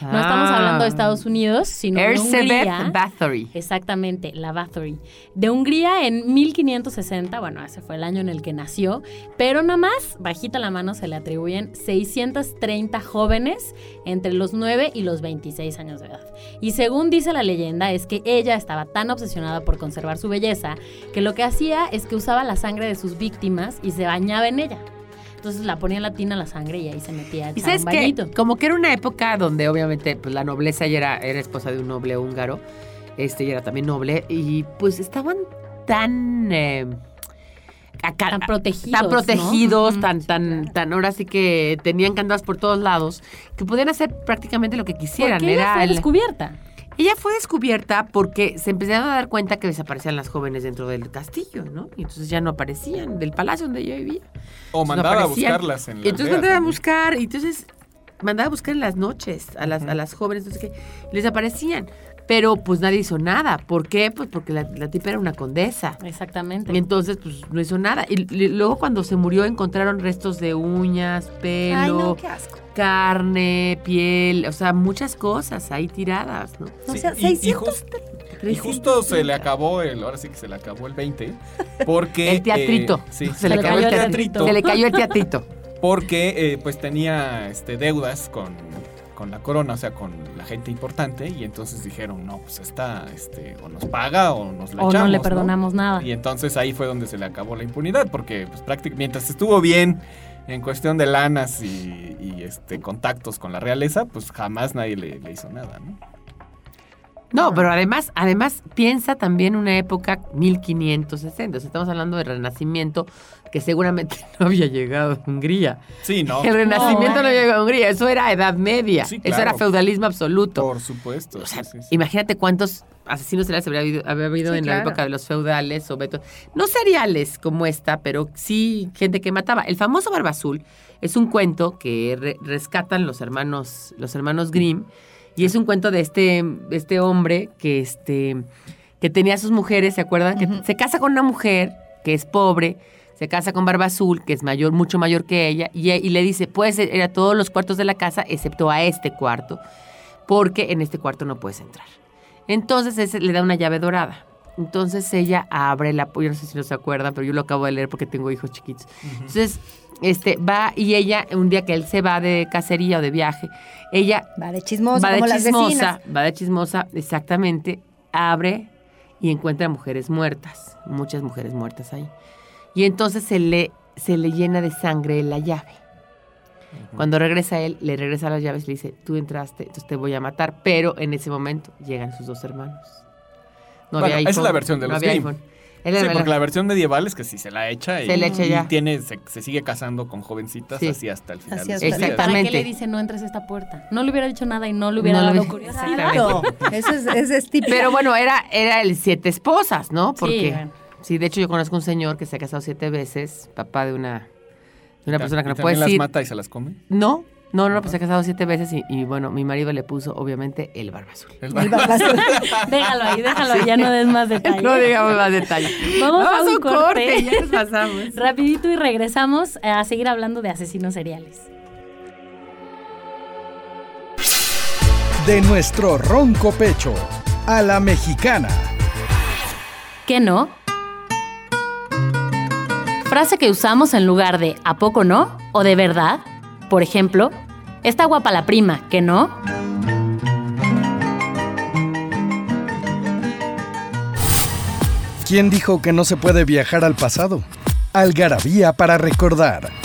No estamos Ah. hablando de Estados Unidos, sino de Hungría. Bathory. Exactamente, la Bathory. De Hungría en 1560, bueno, ese fue el año en el que nació, pero nada más, bajita la mano, se le atribuyen 630 jóvenes entre los 9 y los 26 años de edad. Y según dice la leyenda, es que ella estaba tan obsesionada por conservar su belleza que lo que hacía es que usaba la sangre de sus víctimas y se bañaba en ella. Entonces la ponía en la tina la sangre y ahí se metía Y sabes que como que era una época donde obviamente pues, la nobleza ya era, era esposa de un noble húngaro, este ya era también noble, y pues estaban tan... eh, acá- Tan protegidos, Tan protegidos, tan, tan, tan, ahora sí que tenían candados por todos lados, que podían hacer prácticamente lo que quisieran. Porque era el- descubierta. Ella fue descubierta porque se empezaron a dar cuenta que desaparecían las jóvenes dentro del castillo, ¿no? Y entonces ya no aparecían del palacio donde ella vivía. O Entonces, mandaba a buscarlas en la entonces mandaba a buscar, y entonces mandaba a buscar en las noches a las, a las jóvenes, entonces que les aparecían. Pero pues nadie hizo nada. ¿Por qué? Pues porque la, la tipa era una condesa. Exactamente. Y entonces, pues no hizo nada. Y, luego cuando se murió encontraron restos de uñas, pelo, Ay, no, qué asco. carne, piel, o sea, muchas cosas ahí tiradas, ¿no? O sea, y- y 600 jus- Y justo se le acabó el, ahora sí que se le acabó el 20, porque... [LAUGHS] El teatrito. eh, sí, se, le cayó el teatrito. Se le cayó el teatrito. [LAUGHS] porque eh, pues tenía este, deudas con, con la corona, o sea, con la gente importante, y entonces dijeron, no, pues esta, este, o nos paga o nos la o echamos, no le perdonamos nada. Y entonces ahí fue donde se le acabó la impunidad, porque pues prácticamente mientras estuvo bien en cuestión de lanas y, y, este, contactos con la realeza, pues jamás nadie le, le hizo nada, ¿no? No, pero además, además piensa también una época 1560. O sea, estamos hablando del Renacimiento, que seguramente [LAUGHS] no había llegado a Hungría. Sí, no. El Renacimiento no, bueno. había llegado a Hungría. Eso era Edad Media. Sí, Eso era claro. feudalismo absoluto. Por supuesto. O sea, sí, sí, sí. imagínate cuántos asesinos seriales habría habido, habría habido Sí, en la claro. época de los feudales o beto- No seriales como esta, pero sí gente que mataba. El famoso Barba Azul es un cuento que re- rescatan los hermanos, los hermanos Grimm. Y es un cuento de este, de este hombre que, este, que tenía a sus mujeres, ¿se acuerdan? Que se casa con una mujer que es pobre, se casa con Barba Azul, que es mayor, mucho mayor que ella, y, y le dice, puedes ir a todos los cuartos de la casa, excepto a este cuarto, porque en este cuarto no puedes entrar. Entonces ese le da una llave dorada. Entonces ella abre la, yo no sé si no se acuerdan, pero yo lo acabo de leer porque tengo hijos chiquitos. Entonces, este, va y ella, un día que él se va de cacería o de viaje, ella Va de chismosa, va de como las chismosa, vecinas. va de chismosa, exactamente, abre y encuentra mujeres muertas, muchas mujeres muertas ahí. Y entonces se le, se le llena de sangre la llave. Cuando regresa él, le regresa las llaves y le dice, tú entraste, entonces te voy a matar. Pero en ese momento llegan sus dos hermanos. No Bueno, había esa es iPhone, la versión de no los había iPhone. Sí, porque la versión medieval es que si se la echa y, Se la echa y ya. tiene, se, se sigue casando con jovencitas Sí. así hasta el final. Así de hasta. Exactamente. ¿Para qué le dice no entres a esta puerta? No le hubiera dicho nada y no le hubiera No dado curiosidad. Claro, eso es, ese es típico. Pero bueno, era, era el siete esposas, ¿no? Porque bueno. sí, de hecho yo conozco un señor que se ha casado siete veces, papá de una, de una persona que ¿Y no puede las decir. mata y se las come? No, no, no, pues se ha casado siete veces y, y, bueno, mi marido le puso obviamente el barba azul. El El babazón. [LAUGHS] déjalo ahí, déjalo ahí, ya no des más detalles. No digamos más detalles. Vamos a un corte. ya nos pasamos. [LAUGHS] Rapidito y regresamos a seguir hablando de asesinos seriales. De nuestro ronco pecho a la mexicana. ¿Qué no? Frase que usamos en lugar de ¿a poco no? o de verdad. Por ejemplo, está guapa la prima, ¿que no? ¿Quién dijo que no se puede viajar al pasado? Algarabía para recordar.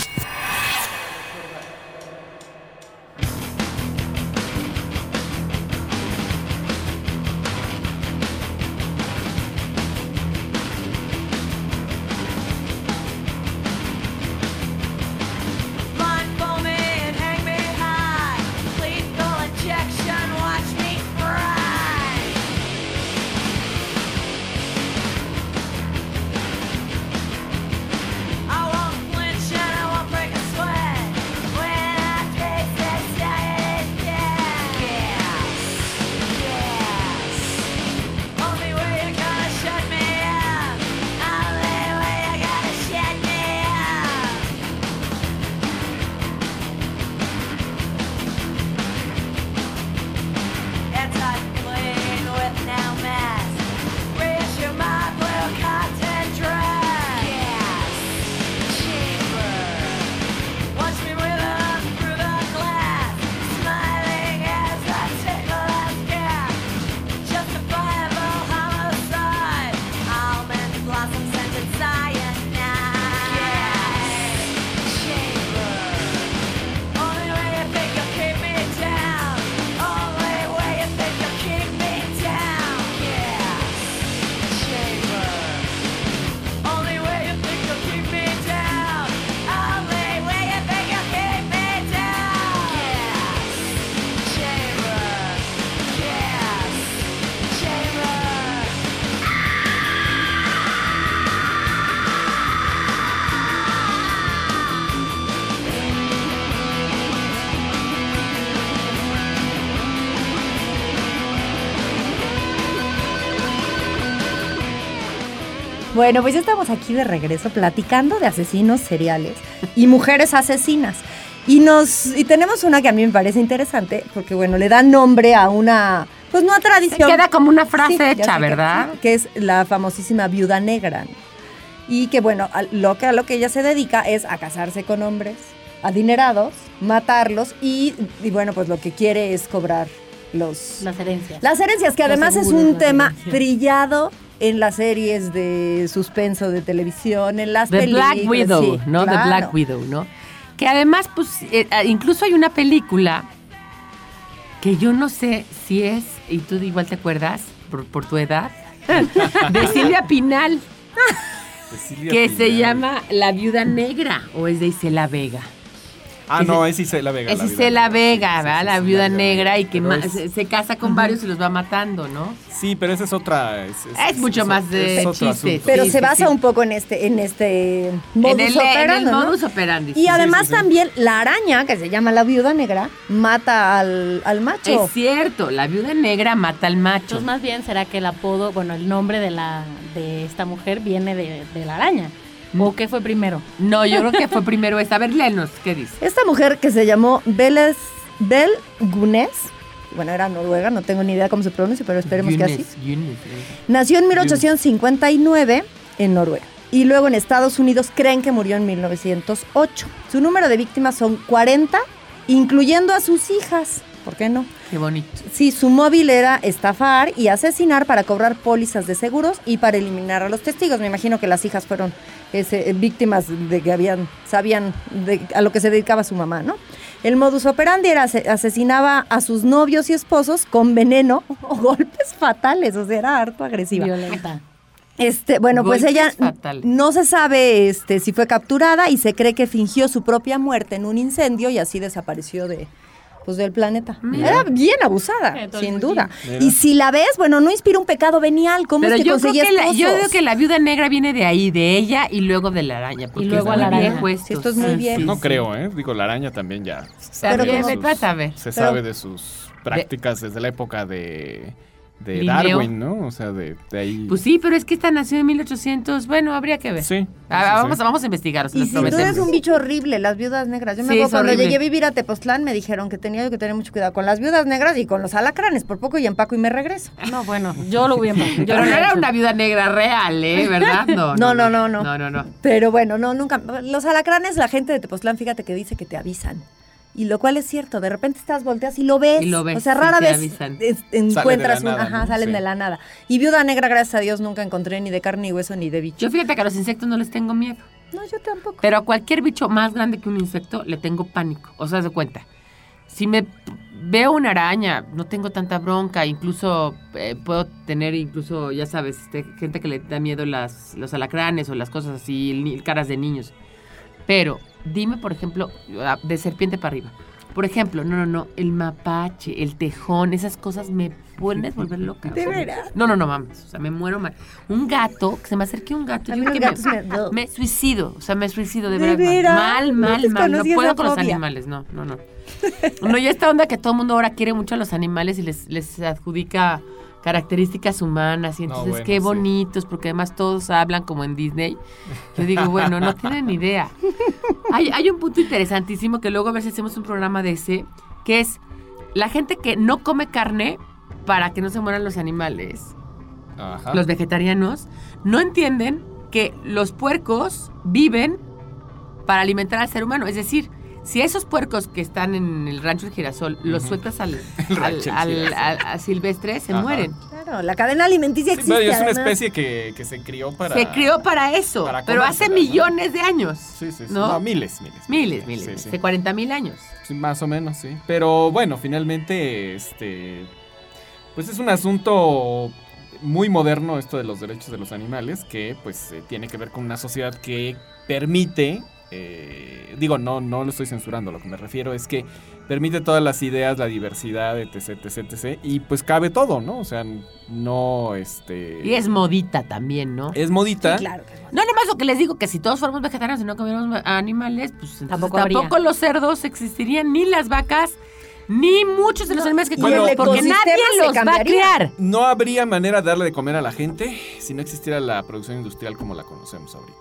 Bueno, pues ya estamos aquí de regreso platicando de asesinos seriales y mujeres asesinas. Y nos y tenemos una que a mí me parece interesante porque bueno, le da nombre a una pues no a tradición. Queda como una frase Sí, hecha, que- ¿verdad? sí, Que, es la famosísima viuda negra. Y que bueno, a lo que a lo que ella se dedica es a casarse con hombres adinerados, matarlos y, y bueno, pues lo que quiere es cobrar los Las herencias. las herencias, que además es un tema herencias. trillado en las series de suspenso de televisión, en las The películas. Black Widow, sí, ¿no? The. Black Widow, ¿no? Que además, pues, eh, ah, incluso hay una película que yo no sé si es, y tú igual te acuerdas, por, por tu edad, [LAUGHS] de Silvia Pinal, que se llama La Viuda Negra, o es de Isela Vega. Ah, no, es Isela Vega. Es la viuda Isela negra. Vega, ¿verdad? la viuda negra y que se, casa con varios y los va matando, ¿no? Sí, pero esa es otra. Es, Es mucho más de asunto. Pero Sí, se sí, basa sí. un poco en este, en este modus en el, en operandi, el ¿no? modus operandi. Y sí. además sí, sí. también la araña, que se llama la viuda negra, mata al, al macho. Es cierto, la viuda negra mata al macho. Entonces más bien será que el apodo, bueno, el nombre de la de esta mujer viene de, de la araña. ¿O qué fue primero? No, yo creo que fue primero esta. A ver, léenos, ¿qué dice? Esta mujer que se llamó Beles, Bel Gunes, bueno, era noruega, no tengo ni idea cómo se pronuncia, pero esperemos que así. Guinness, eh. Nació en 1859 en Noruega y luego en Estados Unidos creen que murió en 1908. Su número de víctimas son 40, incluyendo a sus hijas. ¿Por qué no? Qué bonito. Sí, su móvil era estafar y asesinar para cobrar pólizas de seguros y para eliminar a los testigos. Me imagino que las hijas fueron ese, víctimas de que habían, sabían de- a lo que se dedicaba su mamá, ¿no? El modus operandi era ase- asesinaba a sus novios y esposos con veneno o [LAUGHS] golpes fatales, o sea, era harto agresiva. Violenta. Este, bueno, pues ella fatales. no se sabe este, si fue capturada y se cree que fingió su propia muerte en un incendio y así desapareció de pues del planeta. Era bien abusada, sin duda. Mira. Y si la ves, bueno, no inspira un pecado venial. ¿Cómo Pero es que yo creo que, la, yo digo que la viuda negra viene de ahí, de ella y luego de la araña. Porque luego es a la viejo esto. Sí, esto es muy viejo. No creo, ¿eh? Digo, la araña también ya. Se Pero sabe, sus, a ver. se Pero- sabe de sus prácticas desde la época de, de Linneo. Darwin, ¿no? O sea, de, de ahí. Pues sí, pero es que esta nació en 1800. Bueno, habría que ver. Sí. Ah, sí, sí. vamos, vamos a investigar. se Y los sin duda es un bicho horrible, las viudas negras. Yo me Sí, acuerdo cuando horrible. llegué a vivir a Tepoztlán me dijeron que tenía yo que tener mucho cuidado con las viudas negras y con los alacranes. Por poco y empaco y me regreso. No, bueno, [LAUGHS] yo lo hubiera. yo Pero no era hecho. una viuda negra real, ¿eh? ¿Verdad? [LAUGHS] No, No, no, no, no. No, no, no. Pero bueno, no, nunca. Los alacranes, la gente de Tepoztlán, fíjate que dice que te avisan. Y lo cual es cierto, de repente estás volteas y lo ves. Y lo ves, O sea, rara vez es- encuentras un. nada, Ajá, ¿no? salen Sí. de la nada. Y viuda negra, gracias a Dios, nunca encontré ni de carne y hueso ni de bicho. Yo fíjate que a los insectos no les tengo miedo. No, yo tampoco. Pero a cualquier bicho más grande que un insecto le tengo pánico. O sea, haz de cuenta. Si me veo una araña, no tengo tanta bronca. Incluso eh, puedo tener, incluso, ya sabes, este, gente que le da miedo las, los alacranes o las cosas así, el ni- caras de niños. Pero dime, por ejemplo, ah, de serpiente para arriba. Por ejemplo, no, no, no, el mapache, el tejón, esas cosas me pueden [LAUGHS] volver loca. ¿De veras? No, no, no mames. O sea, me muero mal. Un gato, que se me acerque un gato. Yo que me- me, suicido. O sea, me suicido de, ¿De verdad. Mal, No mal, mal. No puedo con los animales. No, no, no. No, ya esta onda que todo el mundo ahora quiere mucho a los animales y les, les adjudica características humanas. Y No, entonces, bueno, qué sí. bonitos, porque además todos hablan como en Disney. Yo digo, bueno, no tienen idea. Hay, hay un punto interesantísimo que luego a ver si hacemos un programa de ese, que es la gente que no come carne para que no se mueran los animales Ajá. los vegetarianos no entienden que los puercos viven para alimentar al ser humano. Es decir, si esos puercos que están en el rancho del girasol los sueltas al, [LAUGHS] a silvestre, se Ajá. mueren. Claro, la cadena alimenticia Sí, existe. pero es una además. especie que, que se crió para. Se crió para eso, para pero hace millones de años. Sí, sí, sí. ¿no? No, miles, miles. Miles, miles, Sí, miles, sí. hace 40 mil años. Sí, más o menos, sí. Pero bueno, finalmente, este. Pues es un asunto muy moderno esto de los derechos de los animales, que pues eh, tiene que ver con una sociedad que permite. Eh, digo, no, no lo estoy censurando, lo que me refiero es que permite todas las ideas, la diversidad, etc, etc, etc. Y pues cabe todo, ¿no? O sea, no, este... Y es modita también, ¿no? Es modita. Sí, claro que es bueno. No, nada más lo que les digo, que si todos fuéramos vegetarianos y no comiéramos animales, pues entonces Tampoco tampoco, los cerdos existirían, ni las vacas, ni muchos de los No, animales que comemos, el porque nadie los va a cambiaría. criar. No habría manera de darle de comer a la gente si no existiera la producción industrial como la conocemos ahorita.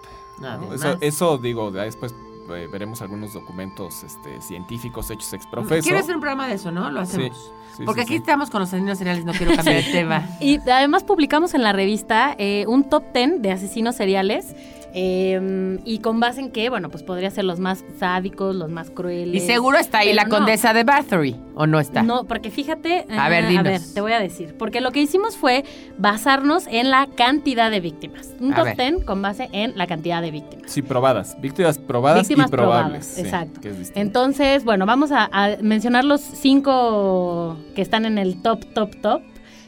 Eso, eso digo, después eh, veremos algunos documentos este, científicos hechos ex profeso. Quiero hacer un programa de eso, ¿no? Lo Sí, hacemos. sí, porque sí, aquí sí. estamos con los asesinos seriales, no quiero [LAUGHS] cambiar de tema. Y además publicamos en la revista eh, un top 10 de asesinos seriales Eh, y con base en que, bueno, pues podría ser los más sádicos, los más crueles. Y seguro está ahí la no. condesa de Bathory, ¿o no está? No, porque fíjate. A ver, ah, dinos. A ver, te voy a decir. Porque lo que hicimos fue basarnos en la cantidad de víctimas. Un A top ver. 10 con base en la cantidad de víctimas. Sí, probadas. Víctimas probadas Víctimas y probables. probadas, sí, exacto. que es distinto. Entonces, bueno, vamos a, a mencionar los cinco que están en el top, top, top.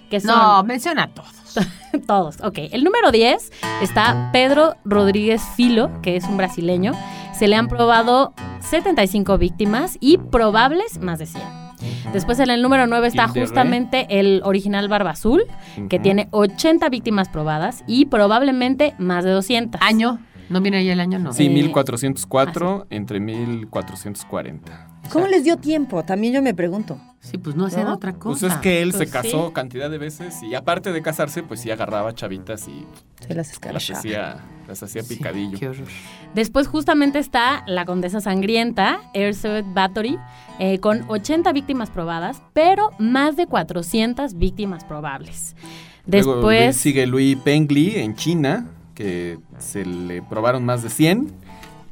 Que son No, menciona todos. [LAUGHS] todos. Ok, el número 10 está Pedro Rodríguez Filo, que es un brasileño. Se le han probado 75 víctimas y probables más de 100. Después en el número 9 está justamente el original Barba Azul, que tiene 80 víctimas probadas y probablemente más de 200. ¿Año? ¿No viene ahí el año? No. Sí, Eh, 1404 entre 1440. ¿Cómo les dio tiempo? También yo me pregunto. Sí, pues no hacían ¿No? otra cosa. Pues es que él Pues se casó sí. cantidad de veces y aparte de casarse, pues sí agarraba chavitas y Se las hacía, las hacía Sí, picadillo. qué horror. Después justamente está la condesa sangrienta, Elizabeth Bathory, eh, con 80 víctimas probadas, pero más de 400 víctimas probables. Luego Después... sigue Louis Pengli en China, que se le probaron más de 100,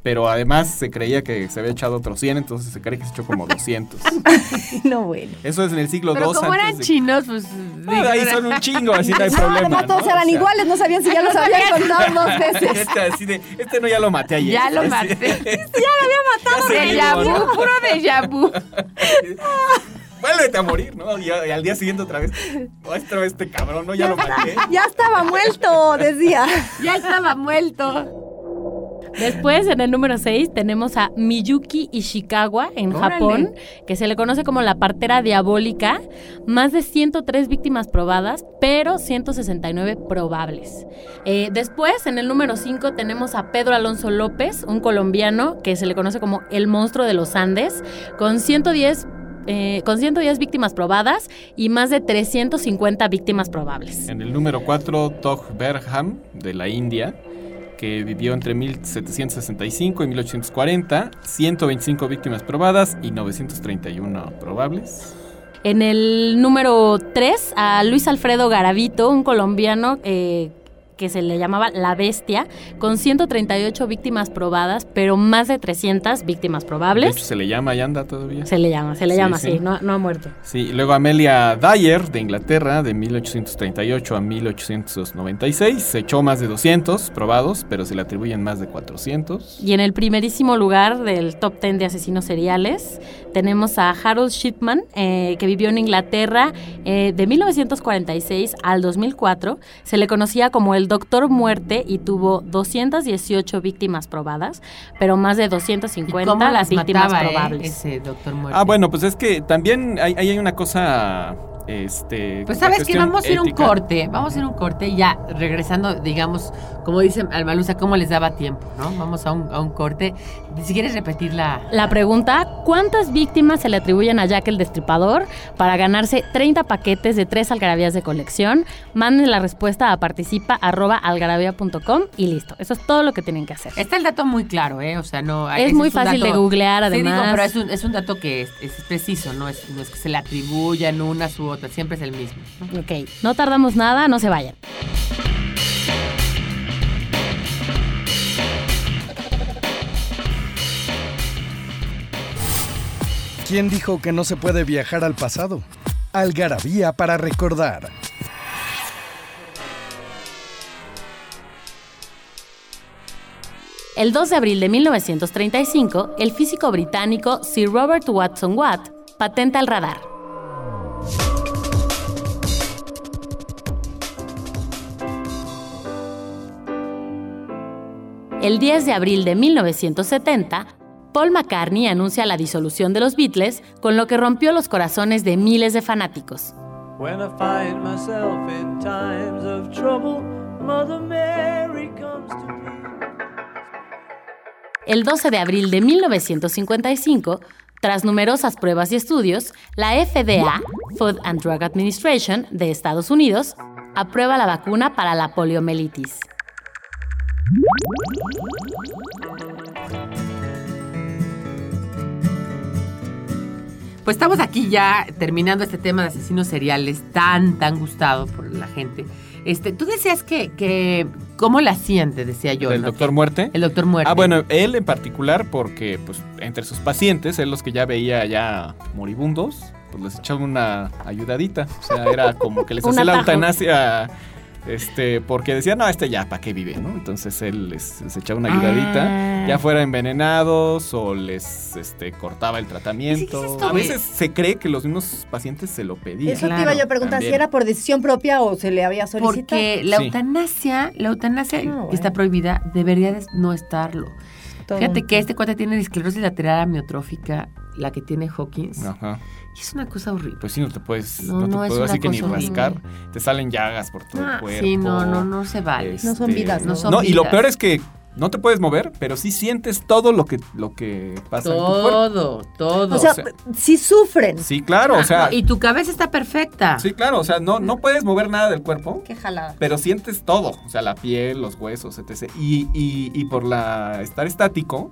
pero además se creía que se había echado otros 100, entonces se cree que se echó como 200. [LAUGHS] No, bueno. Eso es en el siglo Pero II como eran de- chinos, pues... Ah, ahí son un chingo, así no hay problema. además todos ¿no? eran O sea, iguales, no sabían si ya los habían [LAUGHS] contado dos veces. [LAUGHS] Este, así de, este no ya lo maté ayer. Ya lo Así- maté. Ya lo había matado. Déjà vu, puro déjà vu. Vuélvete a morir, ¿no? Y, y al día siguiente otra vez. Otra vez este cabrón, ¿no? Ya lo maté. Ya estaba muerto, decía. Ya estaba muerto. Después, en el número 6, tenemos a Miyuki Ishikawa en Órale. Japón, que se le conoce como la partera diabólica. Más de 103 víctimas probadas, pero 169 probables. Eh, después, en el número 5, tenemos a Pedro Alonso López, un colombiano que se le conoce como el monstruo de los Andes, con 110 eh, con 110 víctimas probadas y más de 350 víctimas probables. En el número 4, Tog Berham, de la India, que vivió entre 1765 y 1840, 125 víctimas probadas y 931 probables. En el número 3, a Luis Alfredo Garavito, un colombiano eh, que se le llamaba La Bestia, con 138 víctimas probadas, pero más de 300 víctimas De probables. hecho, se le llama y anda todavía. Se le llama, se le Sí, llama sí. no, no ha muerto. Sí, luego Amelia Dyer, de Inglaterra, de 1838 a 1896, se echó más de 200 probados, pero se le atribuyen más de 400. Y en el primerísimo lugar del top 10 de asesinos seriales tenemos a Harold Shipman, eh, que vivió en Inglaterra eh, de 1946 al 2004. Se le conocía como el Doctor Muerte y tuvo 218 víctimas probadas, pero más de ¿Y 250 cómo las víctimas mataba, eh, probables. ese doctor muerte? Ah, bueno, pues es que también hay, ahí hay una cosa, este... Pues sabes que vamos a ir a un corte, vamos a ir a un corte y ya regresando, digamos, como dice Almaluza, ¿cómo les daba tiempo? ¿no? Vamos a un, a un corte. Si quieres repetir la... La pregunta, ¿cuántas víctimas se le atribuyen a Jack el Destripador para ganarse 30 paquetes de tres algarabías de colección? Manden la respuesta a participa.algarabía.com y listo. Eso es todo lo que tienen que hacer. Está el dato muy claro, ¿eh? O sea, no... Es muy fácil dato- de googlear, Sí, digo, además. pero es un, es un dato que es, es preciso, ¿no? Es, no es que se le atribuyan unas u otras, siempre es el mismo. ¿no? Ok, no tardamos nada, no se vayan. ¿Quién dijo que no se puede viajar al pasado? Algarabía para recordar. El 2 de abril de 1935, el físico británico Sir Robert Watson Watt patenta el radar. El 10 de abril de 1970, Paul McCartney anuncia la disolución de los Beatles, con lo que rompió los corazones de miles de fanáticos. El 12 de abril de 1955, tras numerosas pruebas y estudios, la FDA, Food and Drug Administration de Estados Unidos, aprueba la vacuna para la poliomielitis. Pues estamos aquí ya terminando este tema de asesinos seriales tan, tan gustado por la gente. Este, tú decías que, que ¿cómo la hacían? Te decía yo. ¿Del ¿no? doctor muerte? El doctor muerte. Ah, bueno, él en particular, porque pues entre sus pacientes, él los que ya veía ya moribundos, pues les echaba una ayudadita. O sea, era como que les [LAUGHS] hacía la eutanasia, este, porque decían, no, este ya, ¿para qué vive? ¿no? Entonces él les, les echaba una ayudadita, Ah. ya fuera envenenados o les este, cortaba el tratamiento. ¿Qué es esto a veces se cree que los mismos pacientes se lo pedían. Eso te iba yo a preguntar, también. si era por decisión propia o se le había solicitado. Porque la Sí. eutanasia, la eutanasia Ah, bueno. que está prohibida, debería de no estarlo. Todo Fíjate un- que este cuate tiene esclerosis lateral amiotrófica, la que tiene Hawkins. Ajá. Y es una cosa horrible. Pues sí, no te puedes, No, no, te no, es puedo una así que ni horrible. rascar. Te salen llagas por todo Ah, el cuerpo. sí, no, no, no se vale. Este, No son vidas, ¿no? No son No, y lo peor es que no te puedes mover, pero sí sientes todo lo que, lo que pasa en tu cuerpo. Todo, todo. O sea, o sea- sí sufren. Sí, claro, o sea, Ah, y tu cabeza está perfecta. sí, claro, o sea, no, no puedes mover nada del cuerpo, Qué jalada. pero sientes todo, o sea, la piel, los huesos, etc. Y, y, y por la estar estático,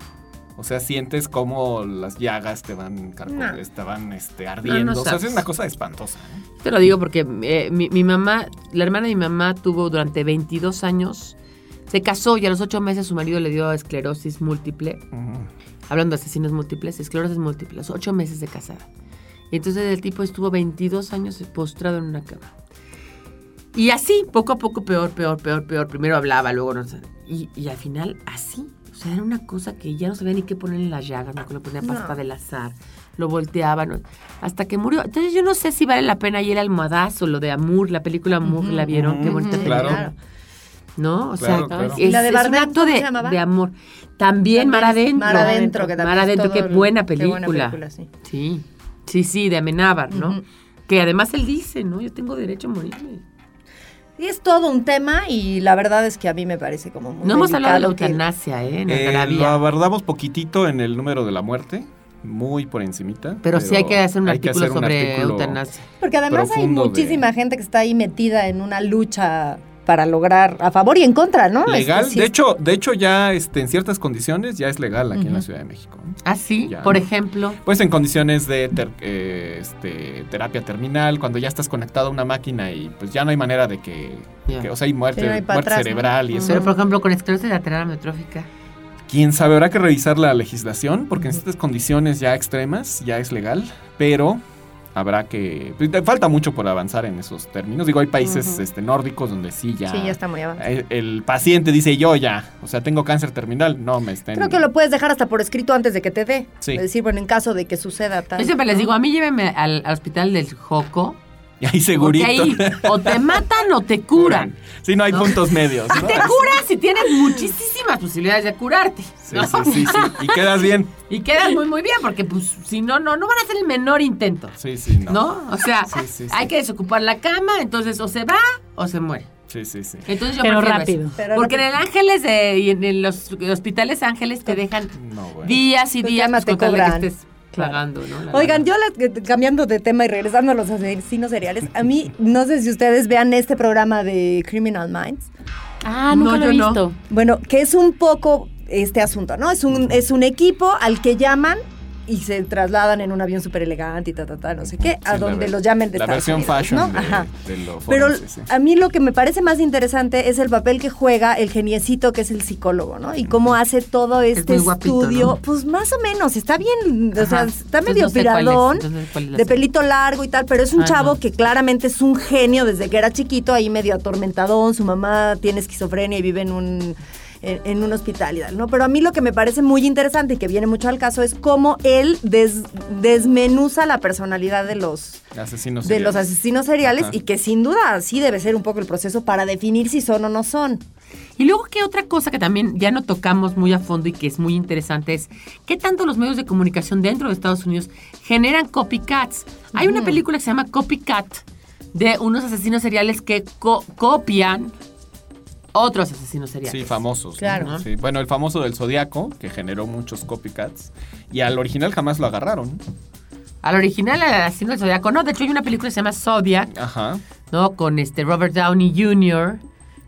o sea, sientes como las llagas te van, No. te van este, ardiendo. o sea, es una cosa espantosa. ¿eh? Te lo digo porque eh, mi, mi mamá, la hermana de mi mamá tuvo durante 22 años, se casó y a los 8 meses su marido le dio esclerosis múltiple. Hablando de asesinos múltiples, esclerosis múltiple, los 8 meses de casada. Y entonces el tipo estuvo 22 años postrado en una cama. Y así, poco a poco, peor, peor, peor, peor. Primero hablaba, luego no sé. Y, y al final, así. Sea, era una cosa que ya no sabía ni qué ponerle en las llagas, no que le ponía pasta No. del azar, lo volteaban, hasta que murió. Entonces yo no sé si vale la pena ir al almohadazo, lo de Amour, la película Amour, la vieron, qué bonita película. claro. ¿no? O Claro, sea, claro. es, ¿Y la de es un acto de, de amor. También Mar Adentro. Mar Adentro, que también Mar es Adentro, todo qué el- buena qué película. buena película, sí. Sí, sí, sí, de Amenábar, ¿no? Que además él dice, ¿no? Yo tengo derecho a morirme. Y es todo un tema y la verdad es que a mí me parece como muy No hemos hablado de la eutanasia, ¿eh? En Eh, lo abordamos poquitito en el número de la muerte, muy por encimita. Pero sí hay que hacer un artículo hacer un sobre artículo- eutanasia. Porque además hay de- muchísima gente que está ahí metida en una lucha para lograr a favor y en contra, ¿no? Legal, Es- sí de hecho, de hecho ya este, en ciertas condiciones ya es legal aquí en la. Ciudad de México. ¿no? Ah, sí, Ya. por ejemplo. Pues en condiciones de ter- eh, este, terapia terminal, cuando ya estás conectado a una máquina y pues ya no hay manera de que, o sea, hay muerte, hay muerte atrás, ¿no? cerebral y eso. Pero, por ejemplo, con esclerosis lateral amiotrófica. Quién sabe, habrá que revisar la legislación porque en estas condiciones ya extremas ya es legal, pero habrá que pues, falta mucho por avanzar en esos términos. Digo, hay países este, nórdicos donde sí ya Sí, ya está muy avanzado. el paciente dice yo ya, o sea, tengo cáncer terminal, no me estén Creo que lo puedes dejar hasta por escrito antes de que te dé. Sí. Es decir, bueno, en caso de que suceda tal. Yo siempre les digo, a mí llévenme al, al hospital del Joco. [LAUGHS] y ahí segurito. Porque ahí o te matan o te curan. Sí, no hay ¿No? puntos medios. ¿no? Te curas y tienes muchísimas posibilidades de curarte. Sí, ¿no? sí, sí, sí. Y quedas bien. Y quedas muy, muy bien, porque pues si no, no, no van a hacer el menor intento. Sí, sí, no. ¿No? O sea, Sí, sí, sí. hay que desocupar la cama, entonces o se va o se muere. Sí, sí, sí. Entonces yo Pero rápido. Pero Porque en el Ángeles de- y en los hospitales Ángeles te dejan No, bueno. días y Pues días pues, te de que cobran. Estés pagando, ¿no? La Oigan, lana. yo la- cambiando de tema y regresando a los asesinos seriales, a mí no sé si ustedes vean este programa de Criminal Minds. Ah, nunca No, lo he yo no. visto. Bueno, que es un poco este asunto, ¿no? Es un, es un equipo al que llaman y se trasladan en un avión súper elegante y ta, ta, ta, no sé qué, a Sí, donde los llamen de La Estados versión Unidos, fashion ¿no? de, Ajá. de lo Pero sí. a mí lo que me parece más interesante es el papel que juega el geniecito que es el psicólogo, ¿no? Y cómo hace todo este guapito, estudio. ¿no? Pues más o menos, está bien, o sea, está Entonces, medio no sé cuál es, piradón, entonces, de pelito largo y tal, pero es un Ah, chavo no. que claramente es un genio desde que era chiquito, ahí medio atormentadón, su mamá tiene esquizofrenia y vive en un en, en un hospital y tal, ¿no? Pero a mí lo que me parece muy interesante y que viene mucho al caso es cómo él des- desmenuza la personalidad de los Asesinos de los seriales. asesinos seriales Ajá. y que sin duda así debe ser un poco el proceso para definir si son o no son. Y luego, ¿qué otra cosa que también ya no tocamos muy a fondo y que es muy interesante es qué tanto los medios de comunicación dentro de Estados Unidos generan copycats? Hay una película que se llama Copycat de unos asesinos seriales que co- copian otros asesinos seriales. Sí, famosos. ¿no? Claro. Sí. Bueno, el famoso del Zodiaco, que generó muchos copycats. Y al original jamás lo agarraron. Al original, al asesino del Zodiaco, no. De hecho, hay una película que se llama Zodiac, Ajá. ¿no? Con este Robert Downey Jr.,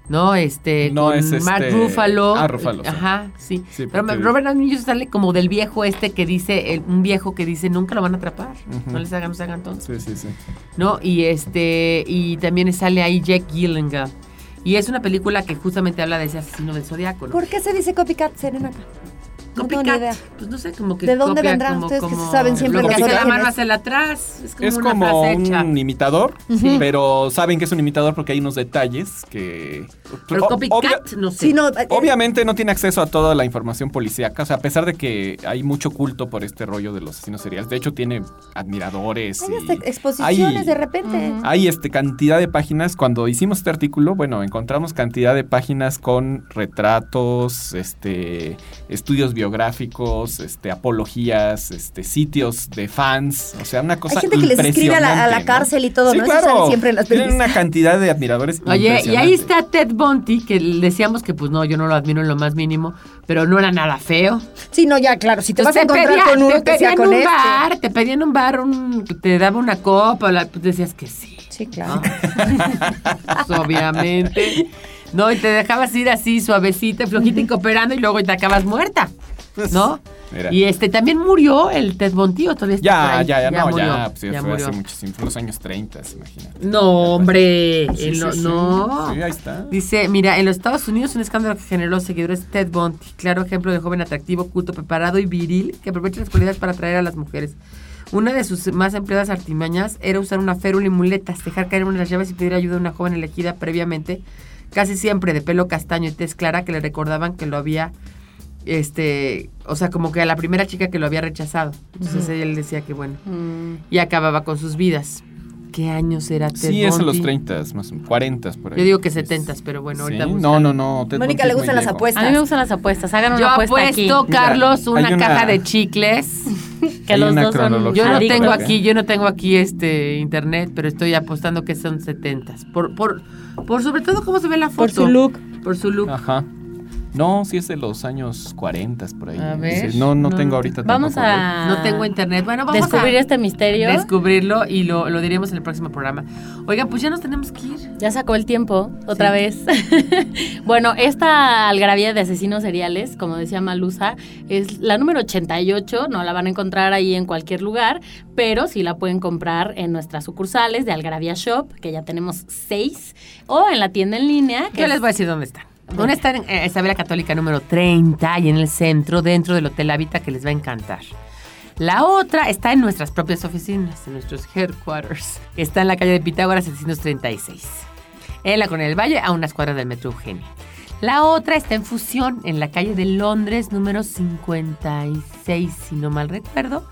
¿no? Este, No, con es este- Mark Ruffalo. Ah, Ruffalo, sí. Ajá, sí. Sí, Pero porque- Robert Downey Jr. sale como del viejo este que dice, el- un viejo que dice, nunca lo van a atrapar. No les hagan, no se hagan tontos. Sí, sí, sí. ¿No? Y este, y también sale ahí Jack Gyllenhaal. Y es una película que justamente habla de ese asesino del zodiaco. ¿Por qué se dice copycat, Serenata? No tengo ni Copycat. idea. Pues no sé, como que. ¿De dónde copia vendrá? como- Ustedes que como- saben siempre lo que hace la mano hacia el atrás. Es como Es una como frase hecha. un imitador, pero saben que es un imitador porque hay unos detalles que... Pero O- copycat, obvia- no sé. Sí, no, eh, Obviamente no tiene acceso a toda la información policíaca, o sea, a pesar de que hay mucho culto por este rollo de los asesinos seriales. De hecho, tiene admiradores. Hay y hasta exposiciones hay- de repente. Hay este, cantidad de páginas. Cuando hicimos este artículo, bueno, encontramos cantidad de páginas con retratos, este, estudios biográficos, este, apologías, este, sitios de fans. O sea, una cosa Hay gente que les escribe a la, a la impresionante, ¿no? cárcel y todo, Sí, ¿no? Eso claro. sale siempre en las Tienen una cantidad de admiradores. Oye, y ahí está Ted Bundy, que decíamos que pues no, yo no lo admiro en lo más mínimo, pero no era nada feo. Sí, no, ya, claro. Si te vas a encontrar con uno te que sea con un este. bar, te pedía en un bar, un- te daba una copa, la- pues decías que sí. Sí, claro. [LAUGHS] Pues, obviamente. No, y te dejabas ir así, suavecita, flojita y cooperando, y luego te acabas muerta. [LAUGHS] ¿No? Mira. Y este también murió el Ted Bundy, ¿o todavía está por Ya, ahí? ya, ya, no, murió, ya, pues, ya ya fue murió. hace muchísimo, fue en los años 30, imagínate. No, hombre, Sí, sí, lo- sí. no. Sí, ahí está. Dice, mira, en los Estados Unidos un escándalo que generó seguidores Ted Bundy, claro ejemplo de joven atractivo, culto, preparado y viril, que aprovecha las cualidades para atraer a las mujeres. Una de sus más empleadas artimañas era usar una férula y muletas, dejar caer una de las llaves y pedir ayuda a una joven elegida previamente, casi siempre de pelo castaño y tez clara, que le recordaban que lo había, este, o sea, como que a la primera chica que lo había rechazado. Entonces él decía que bueno, Mm. y acababa con sus vidas. ¿Qué años era Ted Sí, es en los Bundy? 30, más o menos, 40 por ahí. Yo digo que 70s, pero bueno, ahorita Sí. No, no, no. Ted Mónica Bundy le gustan las apuestas. A mí me gustan las apuestas. Hagan una Yo apuesta apuesto, aquí. Carlos, Mira, una, una- caja de chicles. Que Hay los una dos son. Yo no tengo aquí, yo no tengo aquí este internet, pero estoy apostando que son 70s. Por, por, por sobre todo cómo se ve la foto. Por su look. Por su look. Ajá. No, sí es de los años 40 por ahí. A ver. No, no, No. tengo ahorita Vamos tampoco, a No tengo internet. Bueno, vamos descubrir a este misterio. descubrirlo y lo, lo diremos en el próximo programa. Oigan, pues ya nos tenemos que ir. Ya sacó el tiempo, otra Sí. vez. [LAUGHS] bueno, esta algarabía de asesinos seriales, como decía Malusa, es la número 88. No la van a encontrar ahí en cualquier lugar, pero sí la pueden comprar en nuestras sucursales de Algarabía Shop, que ya tenemos seis, o en la tienda en línea. que Yo es- les voy a decir dónde están. Dónde está en eh, Isabela Católica número 30 y en el centro, dentro del Hotel Habita, que les va a encantar. La otra está en nuestras propias oficinas, en nuestros headquarters. Está en la calle de Pitágoras 736. En la Colonia del Valle, a unas cuadras del Metro Eugenia. La otra está en Fusión, en la calle de Londres, número 56, si no mal recuerdo.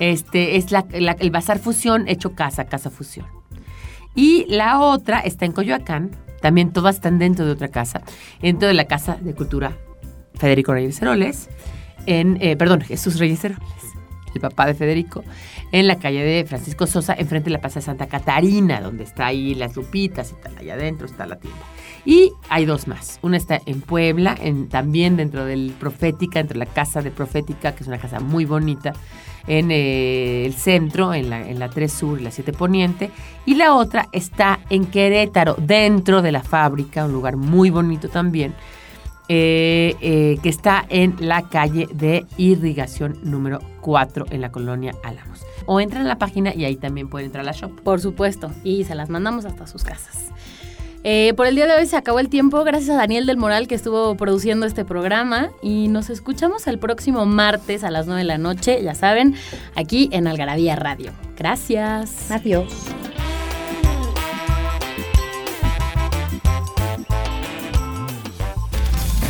Este es el Bazar Fusión hecho casa, Casa Fusión. Y la otra está en Coyoacán. También todas están dentro de otra casa. Dentro de la Casa de Cultura Federico Reyes Heroles. En, eh, perdón, Jesús Reyes Heroles. El papá de Federico. En la calle de Francisco Sosa, enfrente de la Plaza de Santa Catarina, donde está ahí las lupitas y tal. Allá adentro está la tienda. Y hay dos más. Una está en Puebla, en, también dentro del Profética, entre la casa de Profética, que es una casa muy bonita, en eh, el centro, en la, en la 3 Sur y la 7 Poniente. Y la otra está en Querétaro, dentro de la fábrica, un lugar muy bonito también, eh, eh, que está en la calle de irrigación número 4 en la colonia Álamos. O entran a la página y ahí también pueden entrar a la shop. Por supuesto, y se las mandamos hasta sus casas. Eh, por el día de hoy se acabó el tiempo. Gracias a Daniel del Moral que estuvo produciendo este programa. Y nos escuchamos el próximo martes a las 9 de la noche, ya saben, aquí en Algarabía Radio. Gracias. Adiós.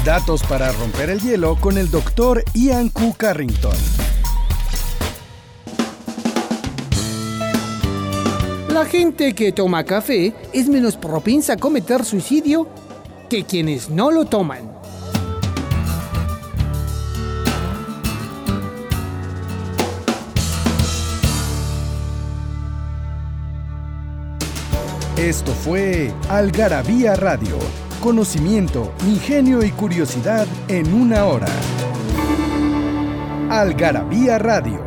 Datos para romper el hielo con el doctor Ian Q. Carrington. La gente que toma café es menos propensa a cometer suicidio que quienes no lo toman. Esto fue Algarabía Radio. Conocimiento, ingenio y curiosidad en una hora. Algarabía Radio.